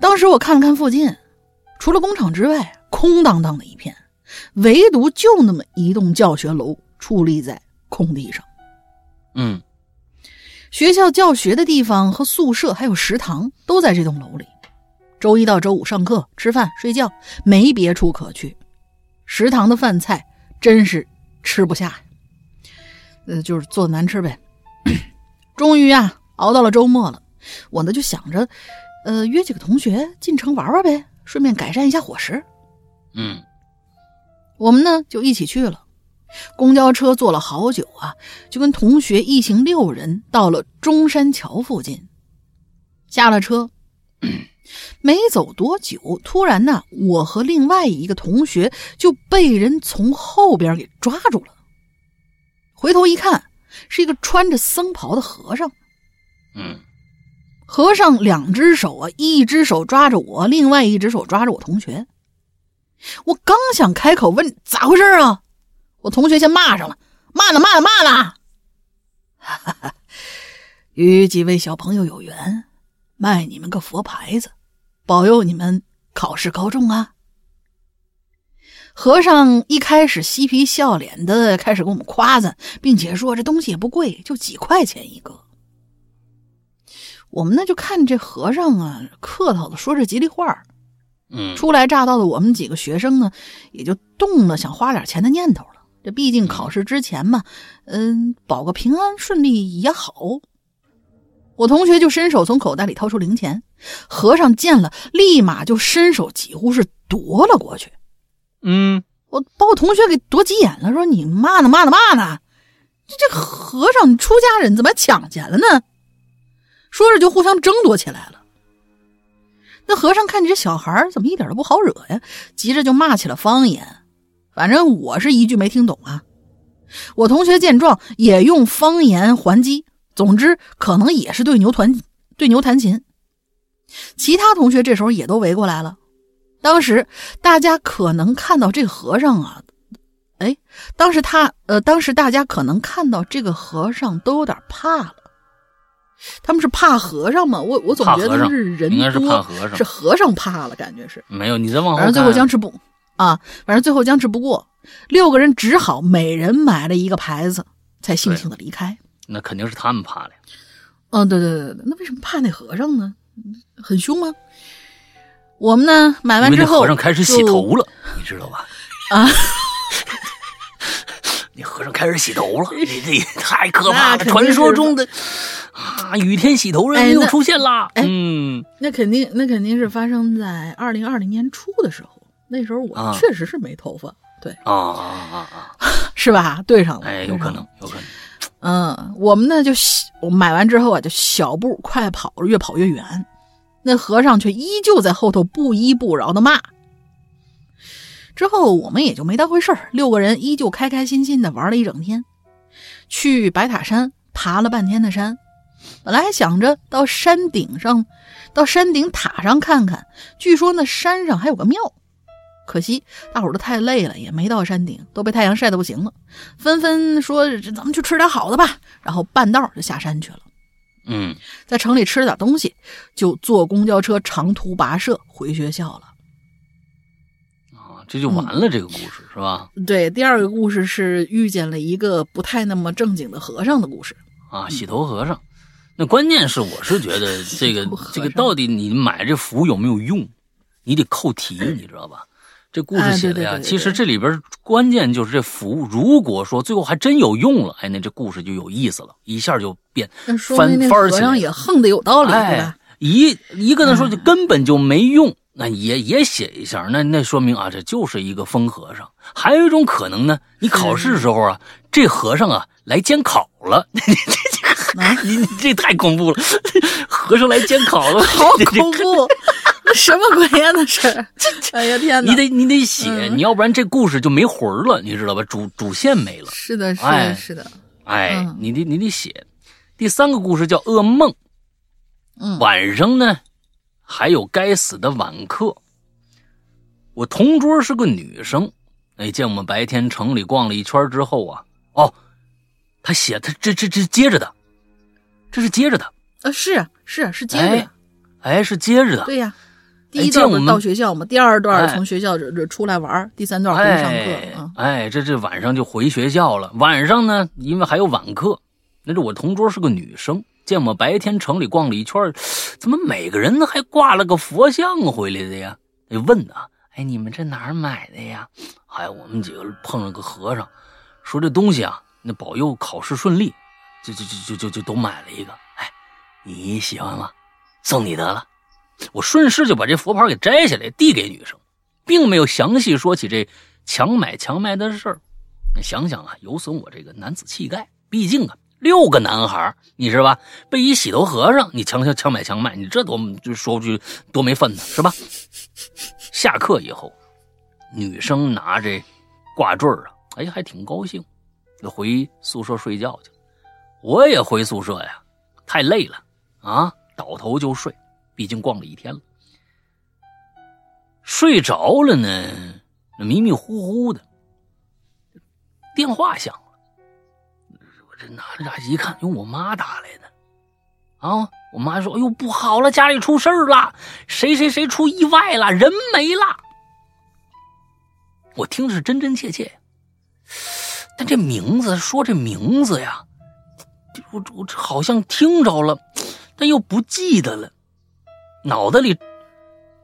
当时我看了看附近，除了工厂之外，空荡荡的一片，唯独就那么一栋教学楼矗立在空地上。嗯，学校教学的地方和宿舍还有食堂都在这栋楼里。周一到周五上课、吃饭、睡觉，没别处可去。食堂的饭菜真是……吃不下，呃，就是做的难吃呗。终于啊，熬到了周末了，我呢就想着，呃，约几个同学进城玩玩呗，顺便改善一下伙食。嗯，我们呢就一起去了。公交车坐了好久啊，就跟同学一行六人到了中山桥附近，下了车。没走多久，突然呢，我和另外一个同学就被人从后边给抓住了。回头一看，是一个穿着僧袍的和尚。嗯，和尚两只手啊，一只手抓着我，另外一只手抓着我同学。我刚想开口问咋回事啊，我同学先骂上了：“骂呢，骂呢，骂呢！”哈哈，与几位小朋友有缘。卖你们个佛牌子，保佑你们考试高中啊！和尚一开始嬉皮笑脸的开始给我们夸赞，并且说这东西也不贵，就几块钱一个。我们呢就看这和尚啊，客套的说着吉利话嗯，初来乍到的我们几个学生呢，也就动了想花点钱的念头了。这毕竟考试之前嘛，嗯，保个平安顺利也好。我同学就伸手从口袋里掏出零钱，和尚见了，立马就伸手，几乎是夺了过去。嗯，我把我同学给夺急眼了，说：“你骂呢骂呢骂呢！这这和尚，你出家人怎么抢钱了呢？”说着就互相争夺起来了。那和尚看你这小孩怎么一点都不好惹呀，急着就骂起了方言，反正我是一句没听懂啊。我同学见状也用方言还击。总之，可能也是对牛弹对牛弹琴。其他同学这时候也都围过来了。当时大家可能看到这个和尚啊，哎，当时他呃，当时大家可能看到这个和尚都有点怕了。他们是怕和尚吗？我我总觉得是人应该是怕和尚，是和尚怕了，感觉是没有。你再往后反正最后僵持不啊，反正最后僵持不过，六个人只好每人买了一个牌子，才悻悻的离开。那肯定是他们怕了呀。嗯，对对对对，那为什么怕那和尚呢？很凶吗？我们呢，买完之后，和尚开始洗头了，你知道吧？啊。你和尚开始洗头了，你这太可怕了！那传说中的啊，雨天洗头人又出现了。哎嗯，那肯定，那肯定是发生在二零二零年初的时候。那时候我啊确实是没头发，对，啊啊啊啊！是吧？对上了，哎，有可能，有可能。嗯，我们呢就小我买完之后啊，就小步快跑，越跑越远。那和尚却依旧在后头不依不饶的骂。之后我们也就没当回事儿，六个人依旧开开心心的玩了一整天，去白塔山爬了半天的山。本来还想着到山顶上，到山顶塔上看看，据说那山上还有个庙。可惜大伙儿都太累了，也没到山顶，都被太阳晒得不行了，纷纷说：“这咱们去吃点好的吧。”然后半道儿就下山去了。嗯，在城里吃了点东西，就坐公交车长途跋涉回学校了。啊，这就完了，这个故事是吧？对，第二个故事是遇见了一个不太那么正经的和尚的故事。啊，洗头和尚。那关键是，我是觉得 这个这个到底你买这符有没有用，你得扣题，你知道吧？这故事写的呀，哎对对对对其实这里边关键就是这服务，如果说最后还真有用了，哎，那这故事就有意思了，一下就变翻翻起来了。尚也横的有道理，对哎吧？，一一个呢说就嗯根本就没用，那也也写一下，那那说明啊，这就是一个疯和尚。还有一种可能呢，你考试时候啊，这和尚啊来监考了，你这太恐怖了，和尚来监考了，好恐怖！那 什么鬼呀？那是！哎呀天哪！你得你得写，嗯你要不然这故事就没魂儿了，你知道吧？主主线没了。是的，是哎的，是的。哎嗯，你得你得写。第三个故事叫噩梦。嗯晚上呢，还有该死的晚课。我同桌是个女生，哎，见我们白天城里逛了一圈之后啊，哦，她写她这这这接着的，这是接着的，啊，是啊是啊是接着的，哎，是接着的，对呀。第哎一段到学校嘛，第二段哎从学校这这出来玩儿，第三段回去上哎课啊。哎，这这晚上就回学校了。晚上呢，因为还有晚课，那这我同桌是个女生，见我们白天城里逛了一圈，怎么每个人还挂了个佛像回来的呀？就问啊，哎，你们这哪儿买的呀？哎，我们几个碰了个和尚，说这东西啊，那保佑考试顺利，就就就就就就都买了一个。哎，你喜欢吗？送你得了。我顺势就把这佛牌给摘下来，递给女生，并没有详细说起这强买强卖的事儿。想想啊，有损我这个男子气概。毕竟啊，六个男孩，你是吧？被一洗头和尚，你强强强买强卖，你这多就说句多没份子是吧？下课以后，女生拿着挂坠啊，哎，还挺高兴，就回宿舍睡觉去。我也回宿舍呀，太累了啊，倒头就睡。毕竟逛了一天了，睡着了呢，迷迷糊糊的，电话响了。我这拿着手机一看，哟，我妈打来的。啊，我妈说：“哎呦，不好了，家里出事儿了，谁谁谁出意外了，人没了。”我听的是真真切切，但这名字说这名字呀，我我好像听着了，但又不记得了。脑袋里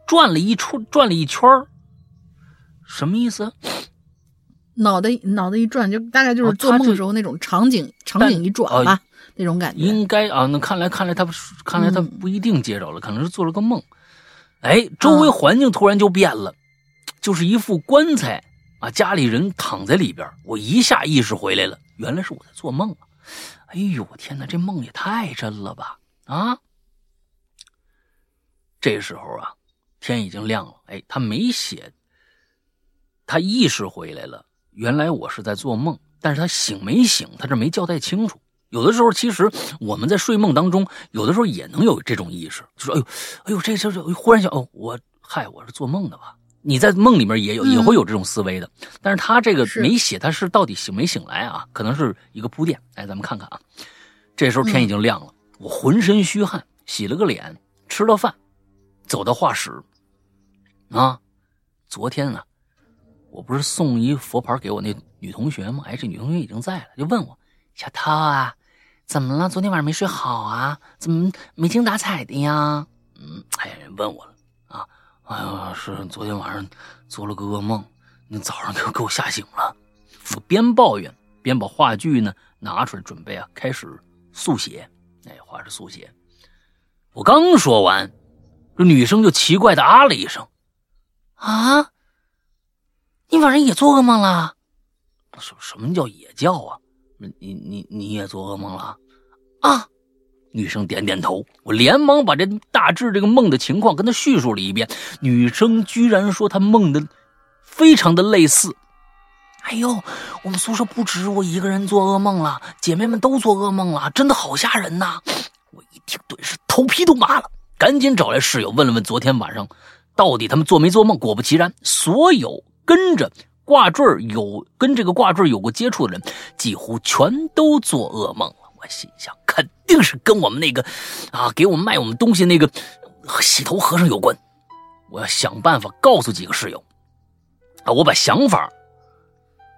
转了一出，转了一圈什么意思？脑袋脑袋一转，就大概就是做梦的时候那种场景，场景一转吧，那种感觉。应该啊，那看来看来他看来他不一定接着了，可能是做了个梦。哎，周围环境突然就变了，就是一副棺材啊，家里人躺在里边，我一下意识回来了，原来是我在做梦啊！哎呦，我天哪，这梦也太真了吧！啊！这时候啊，天已经亮了。哎，他没写，他意识回来了。原来我是在做梦，但是他醒没醒，他这没交代清楚。有的时候，其实我们在睡梦当中，有的时候也能有这种意识，就说：“哎呦，哎呦，这这这，忽然想，哦，我嗨，我是做梦的吧？”你在梦里面也有，也会有这种思维的。但是他这个没写，他是到底醒没醒来啊？可能是一个铺垫。哎，咱们看看啊，这时候天已经亮了，我浑身虚汗，洗了个脸，吃了饭。走到画室，啊，昨天呢，我不是送一佛牌给我那女同学吗？哎，这女同学已经在了，就问我小涛啊，怎么了？昨天晚上没睡好啊？怎么没精打采的呀？嗯，哎，人问我了啊，哎呀，是昨天晚上做了个噩梦，你早上给我给我吓醒了。我边抱怨边把话剧呢拿出来，准备啊开始速写。哎，画着速写。我刚说完，这女生就奇怪的啊了一声：“啊，你晚上也做噩梦了？什什么叫也叫啊？你你你也做噩梦了？啊？”女生点点头。我连忙把这大致这个梦的情况跟她叙述了一遍。女生居然说她梦的非常的类似。哎呦，我们宿舍不止我一个人做噩梦了，姐妹们都做噩梦了，真的好吓人呐！我一听，顿时头皮都麻了，赶紧找来室友问了问，昨天晚上到底他们做没做梦？果不其然，所有跟着挂坠有跟这个挂坠有过接触的人，几乎全都做噩梦了。我心想，肯定是跟我们那个啊给我们卖我们东西那个洗头和尚有关。我要想办法告诉几个室友啊，我把想法。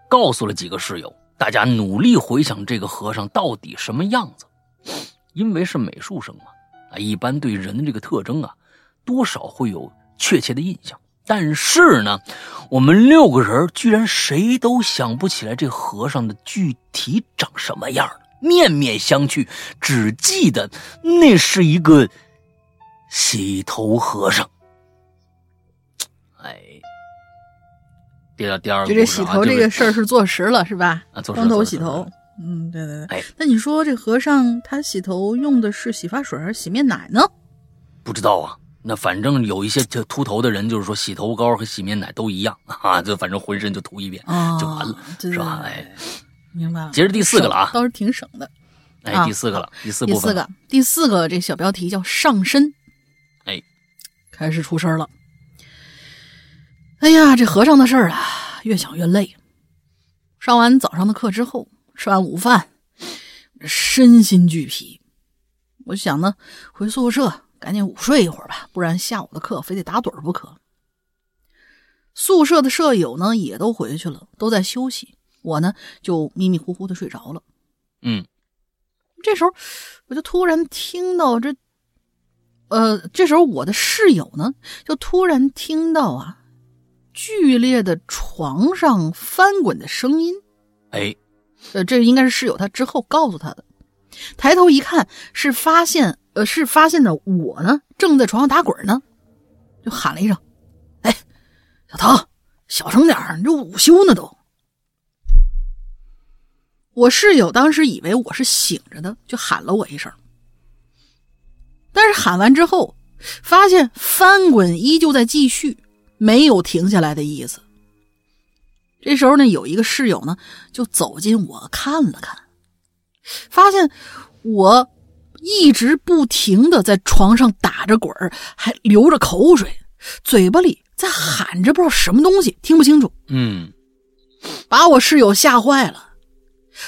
告诉了几个室友，大家努力回想这个和尚到底什么样子。因为是美术生嘛，啊，一般对人的这个特征啊，多少会有确切的印象。但是呢，我们六个人居然谁都想不起来这和尚的具体长什么样面面相觑，只记得那是一个洗头和尚。哎。第二第二，就这洗头这个事儿是坐实了是吧？啊，光头洗头，嗯，对对对。哎，那你说这和尚他洗头用的是洗发水还是洗面奶呢？不知道啊。那反正有一些就秃头的人，就是说洗头膏和洗面奶都一样 啊，就反正浑身就涂一遍就完了，是吧？哎，明白了。接着第四个了啊，倒是挺省的。哎，第四个了，第四部分。第四个，第四个这小标题叫上身。哎，开始出声了。哎呀，这和尚的事儿啊，越想越累。上完早上的课之后，吃完午饭，身心俱疲。我想呢，回宿舍赶紧午睡一会儿吧，不然下午的课非得打盹不可。宿舍的舍友呢，也都回去了，都在休息。我呢，就迷迷糊糊的睡着了。嗯，这时候我就突然听到这，呃，这时候我的室友呢，就突然听到啊。剧烈的床上翻滚的声音，哎，呃，这应该是室友他之后告诉他的。抬头一看，是发现，呃，是发现的我呢，正在床上打滚呢，就喊了一声：“哎，小唐，小声点你这午休呢都。”我室友当时以为我是醒着的，就喊了我一声。但是喊完之后，发现翻滚依旧在继续。没有停下来的意思。这时候呢，有一个室友呢，就走近我看了看，发现我一直不停的在床上打着滚还流着口水，嘴巴里在喊着不知道什么东西，听不清楚。嗯，把我室友吓坏了。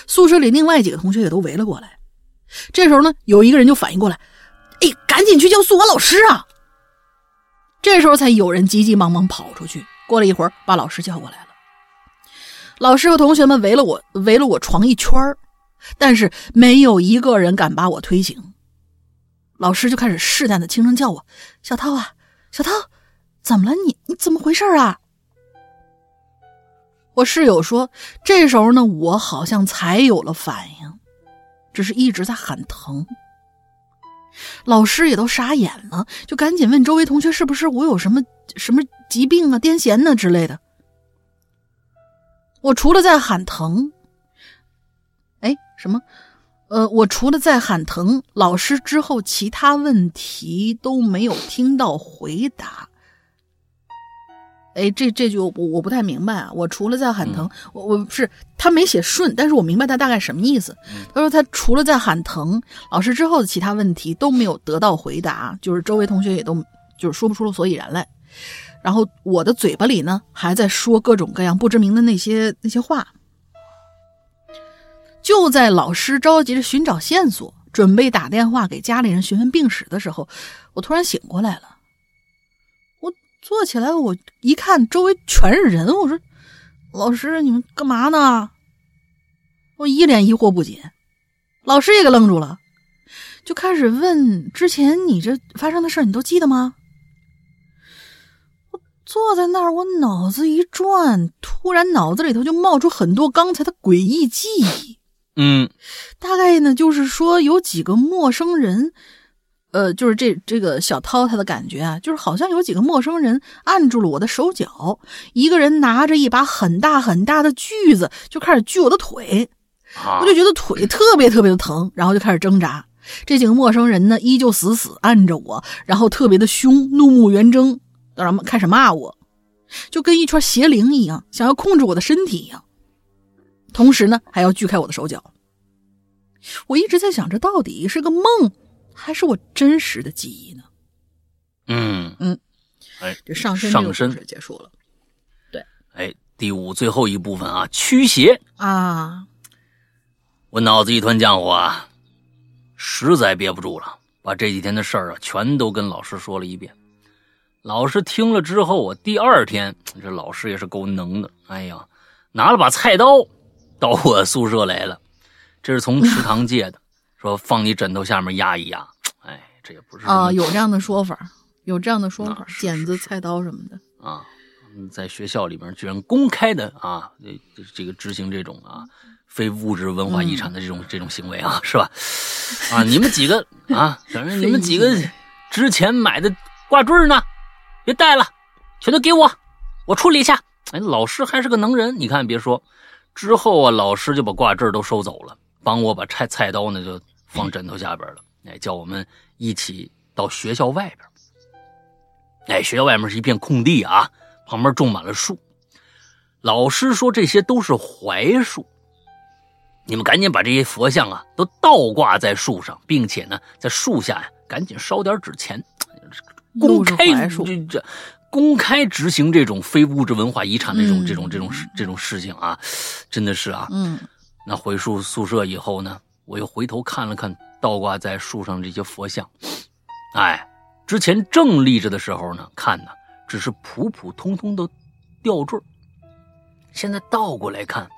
宿舍里另外几个同学也都围了过来。这时候呢，有一个人就反应过来，哎，赶紧去叫宿管老师啊！这时候才有人急急忙忙跑出去。过了一会儿，把老师叫过来了。老师和同学们围了我，围了我床一圈但是没有一个人敢把我推醒。老师就开始试探的轻声叫我：“小涛啊，小涛，怎么了？你你怎么回事啊？”我室友说：“这时候呢，我好像才有了反应，只是一直在喊疼。”老师也都傻眼了，就赶紧问周围同学是不是我有什么什么疾病啊、癫痫呢之类的。我除了在喊疼，哎，什么？呃，我除了在喊疼，老师之后其他问题都没有听到回答。哎，这这句我我不太明白啊！我除了在喊疼，我我是他没写顺，但是我明白他大概什么意思。他说他除了在喊疼，老师之后的其他问题都没有得到回答，就是周围同学也都就是说不出了所以然来。然后我的嘴巴里呢还在说各种各样不知名的那些那些话。就在老师着急着寻找线索，准备打电话给家里人询问病史的时候，我突然醒过来了。我坐起来，我一看周围全是人，我说：“老师，你们干嘛呢？”我一脸疑惑不解，老师也给愣住了，就开始问：“之前你这发生的事你都记得吗？”我坐在那儿，我脑子一转，突然脑子里头就冒出很多刚才的诡异记忆。嗯，大概呢，就是说有几个陌生人，呃，就是这这个小涛他的感觉啊，就是好像有几个陌生人按住了我的手脚，一个人拿着一把很大很大的锯子就开始锯我的腿，我就觉得腿特别特别的疼，然后就开始挣扎。这几个陌生人呢，依旧死死按着我，然后特别的凶，怒目圆睁，然后开始骂我，就跟一圈邪灵一样，想要控制我的身体一样。同时呢，还要锯开我的手脚。我一直在想，这到底是个梦，还是我真实的记忆呢？嗯嗯，哎，这上身上身结束了。对哎，第五最后一部分啊，驱邪啊！我脑子一团浆糊啊，实在憋不住了，把这几天的事儿啊全都跟老师说了一遍。老师听了之后，我第二天 这老师也是够能的，哎呀，拿了把菜刀到我宿舍来了，这是从食堂借的，说放你枕头下面压一压。哎，这也不是啊，有这样的说法，有这样的说法，剪子、菜刀什么的。啊，嗯在学校里面居然公开的啊，这这个执行这种啊非物质文化遗产的这种、这种行为啊，是吧？啊，你们几个啊，反正你们几个 之前买的挂坠呢，别带了，全都给我，我处理一下。哎，老师还是个能人，你看别说，之后啊，老师就把挂坠都收走了，帮我把菜菜刀呢就放枕头下边了，哎，叫我们一起到学校外边。哎，学校外面是一片空地啊，旁边种满了树。老师说这些都是槐树，你们赶紧把这些佛像啊都倒挂在树上，并且呢，在树下呀赶紧烧点纸钱，公开这这公开执行这种非物质文化遗产的这种、嗯这种这种事这种事情啊，真的是啊，嗯那回宿宿舍以后呢，我又回头看了看倒挂在树上这些佛像，哎，之前正立着的时候呢，看呢只是普普通通的吊坠现在倒过来看，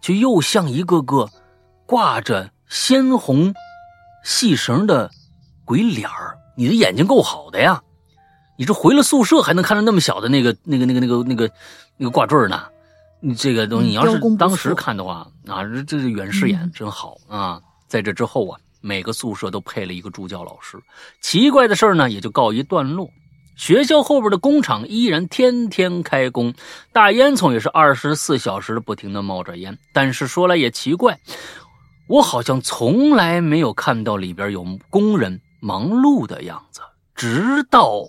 却又像一个个挂着鲜红细绳的鬼脸儿。你的眼睛够好的呀！你这回了宿舍还能看到那么小的那个、那个、那个、那个、那个、那个挂坠呢？你这个东西，嗯你要是当时看的话啊，这这是远视眼嗯真好啊！在这之后啊，每个宿舍都配了一个助教老师。奇怪的事儿呢，也就告一段落。学校后边的工厂依然天天开工，大烟囱也是二十四小时不停的冒着烟。但是说来也奇怪，我好像从来没有看到里边有工人忙碌的样子，直到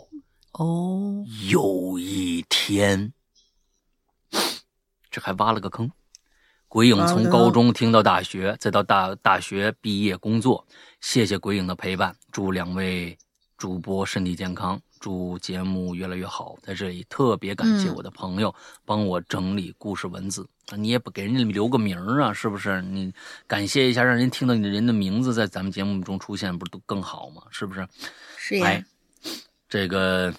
哦，有一天，这还挖了个坑。鬼影从高中听到大学，再到大大学毕业工作，谢谢鬼影的陪伴，祝两位主播身体健康，祝节目越来越好。在这里特别感谢嗯我的朋友帮我整理故事文字，啊，你也不给人家留个名儿啊，是不是？你感谢一下，让人听到你的人的名字在咱们节目中出现，不是都更好吗？是不是？是哎，这个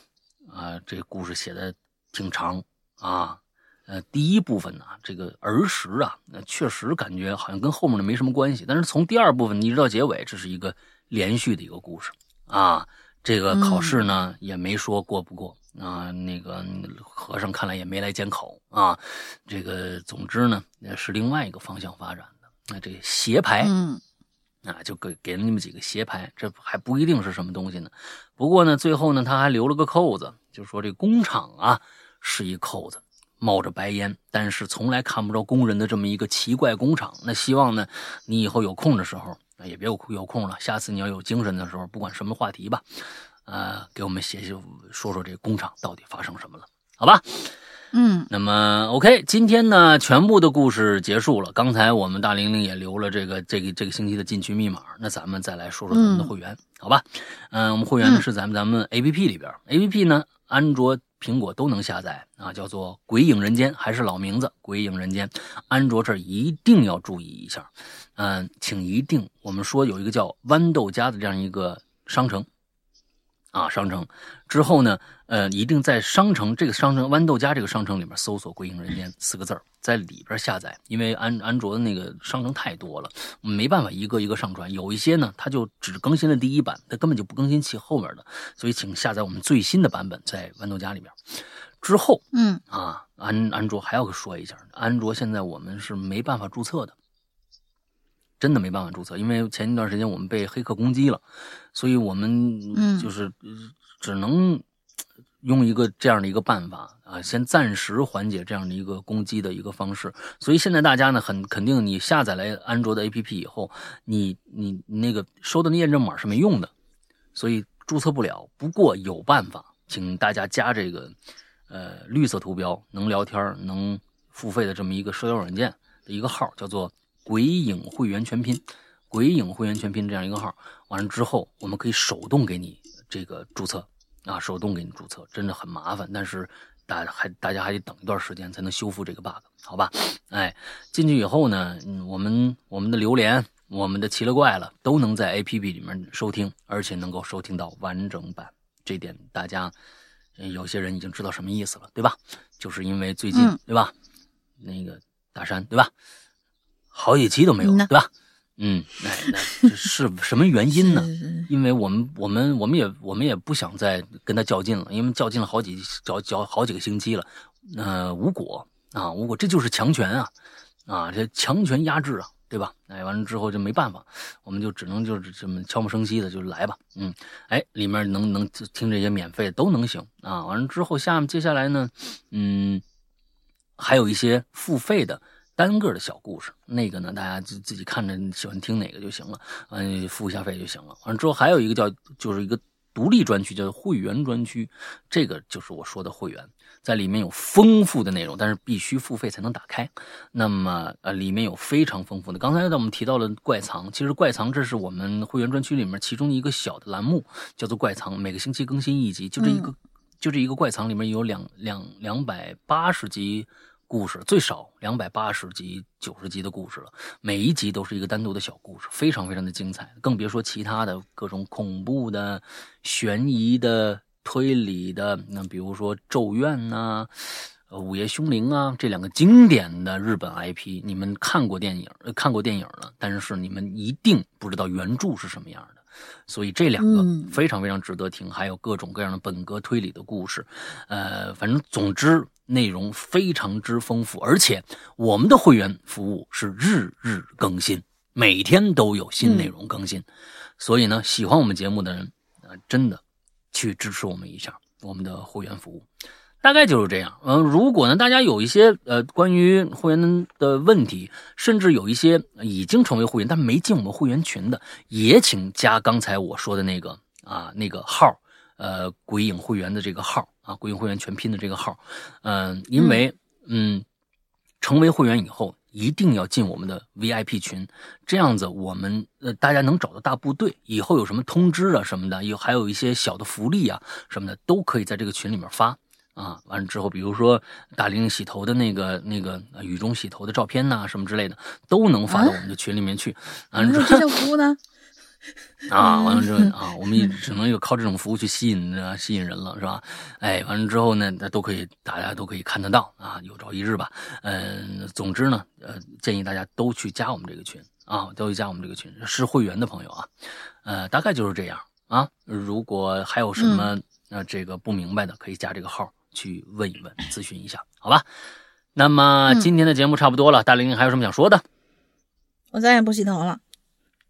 啊，这个故事写的挺长啊。呃，第一部分呢，这个儿时啊，呃确实感觉好像跟后面的没什么关系。但是从第二部分一直到结尾，这是一个连续的一个故事啊。这个考试呢、也没说过不过啊，那个和尚看来也没来监考啊。这个总之呢，呃是另外一个方向发展的。那这斜牌，嗯啊，就给给了你们几个斜牌，这还不一定是什么东西呢。不过呢，最后呢，他还留了个扣子，就说这工厂啊是一扣子，冒着白烟，但是从来看不着工人的这么一个奇怪工厂。那希望呢，你以后有空的时候，啊也别有有空了，下次你要有精神的时候，不管什么话题吧，呃，给我们写写说说这工厂到底发生什么了，好吧？嗯那么，OK，今天呢，全部的故事结束了。刚才我们大玲玲也留了这个这个这个星期的禁区密码，那咱们再来说说咱们的会员，好吧？嗯、我们会员呢嗯是咱们咱们 APP 里边，APP 呢，安卓、苹果都能下载啊，叫做《鬼影人间》，还是老名字《鬼影人间》。安卓这儿一定要注意一下，嗯、请一定，我们说有一个叫豌豆荚的这样一个商城。啊，商城之后呢，呃，一定在商城这个商城豌豆荚这个商城里面搜索“归隐人间”四个字儿，在里边下载。因为安安卓的那个商城太多了，没办法一个一个上传。有一些呢，它就只更新了第一版，它根本就不更新其后面的，所以请下载我们最新的版本在豌豆荚里面。之后，嗯啊，安安卓还要说一下，安卓现在我们是没办法注册的，真的没办法注册，因为前一段时间我们被黑客攻击了，所以我们嗯就是只能用一个这样的一个办法啊，先暂时缓解这样的一个攻击的一个方式。所以现在大家呢，很肯定你下载了安卓的 APP 以后，你你那个收的那验证码是没用的，所以注册不了。不过有办法，请大家加这个呃绿色图标能聊天能付费的这么一个社交软件的一个号，叫做“鬼影会员全拼”。鬼影会员全拼这样一个号，完了之后，我们可以手动给你这个注册啊，手动给你注册，真的很麻烦，但是大还大家还得等一段时间才能修复这个 bug，好吧？哎，进去以后呢，嗯，我们我们的榴莲，我们的奇了怪了，都能在 APP 里面收听，而且能够收听到完整版，这点大家嗯有些人已经知道什么意思了，对吧？就是因为最近，嗯对吧？那个大山，对吧？好几期都没有，嗯对吧？嗯，那那这是什么原因呢？是因为我们我们我们也我们也不想再跟他较劲了，因为较劲了好几较较好几个星期了，呃，无果啊，无果，这就是强权啊，啊，这强权压制啊，对吧？哎，完了之后就没办法，我们就只能就是这么悄无声息的就来吧，嗯，哎，里面能能听这些免费的都能行啊，完了之后下面接下来呢，嗯，还有一些付费的。单个的小故事，那个呢，大家自自己看着喜欢听哪个就行了，嗯，付一下费就行了。完了之后还有一个叫，就是一个独立专区，叫做会员专区，这个就是我说的会员，在里面有丰富的内容，但是必须付费才能打开。那么呃，里面有非常丰富的。刚才我们提到了怪藏，其实怪藏这是我们会员专区里面其中一个小的栏目，叫做怪藏，每个星期更新一集，就这一个，就这一个怪藏里面有两两两百八十集。故事最少两百八十集、九十集的故事了，每一集都是一个单独的小故事，非常非常的精彩。更别说其他的各种恐怖的、悬疑的、推理的，那比如说《咒怨》呐、呃《午夜凶铃》啊，这两个经典的日本 IP，你们看过电影、呃看过电影了，但是你们一定不知道原著是什么样的。所以这两个嗯非常非常值得听，还有各种各样的本格推理的故事，呃，反正总之内容非常之丰富，而且我们的会员服务是日日更新，每天都有新内容更新，所以呢，喜欢我们节目的人，呃，真的去支持我们一下我们的会员服务。大概就是这样。嗯、如果呢，大家有一些呃关于会员的问题，甚至有一些已经成为会员但没进我们会员群的，也请加刚才我说的那个啊那个号，呃，鬼影会员的这个号啊，鬼影会员全拼的这个号，嗯、因为嗯，成为会员以后。一定要进我们的 VIP 群，这样子我们呃大家能找到大部队，以后有什么通知啊什么的，有还有一些小的福利啊什么的，都可以在这个群里面发。啊，完了之后，比如说大玲洗头的那个、那个呃雨中洗头的照片呐、什么之类的，都能发到我们的群里面去。啊，你说这些服务呢？啊，完了之后啊，我们也只能有靠这种服务去吸引啊，吸引人了，是吧？哎，完了之后呢，那都可以，大家都可以看得到啊，有朝一日吧。嗯、总之呢，呃，建议大家都去加我们这个群啊，都去加我们这个群，是会员的朋友啊，呃，大概就是这样啊。如果还有什么、呃这个不明白的，可以加这个号去问一问，咨询一下，好吧？那么嗯今天的节目差不多了，大玲还有什么想说的？我再也不洗头了。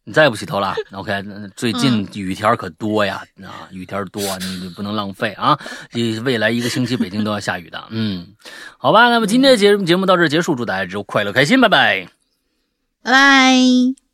你再也不洗头了？OK，那最近雨天可多呀，啊，雨天多，你你不能浪费啊！这未来一个星期北京都要下雨的，嗯，好吧，那么今天的节节目到这儿结束，祝大家之后快乐开心，拜拜。拜拜。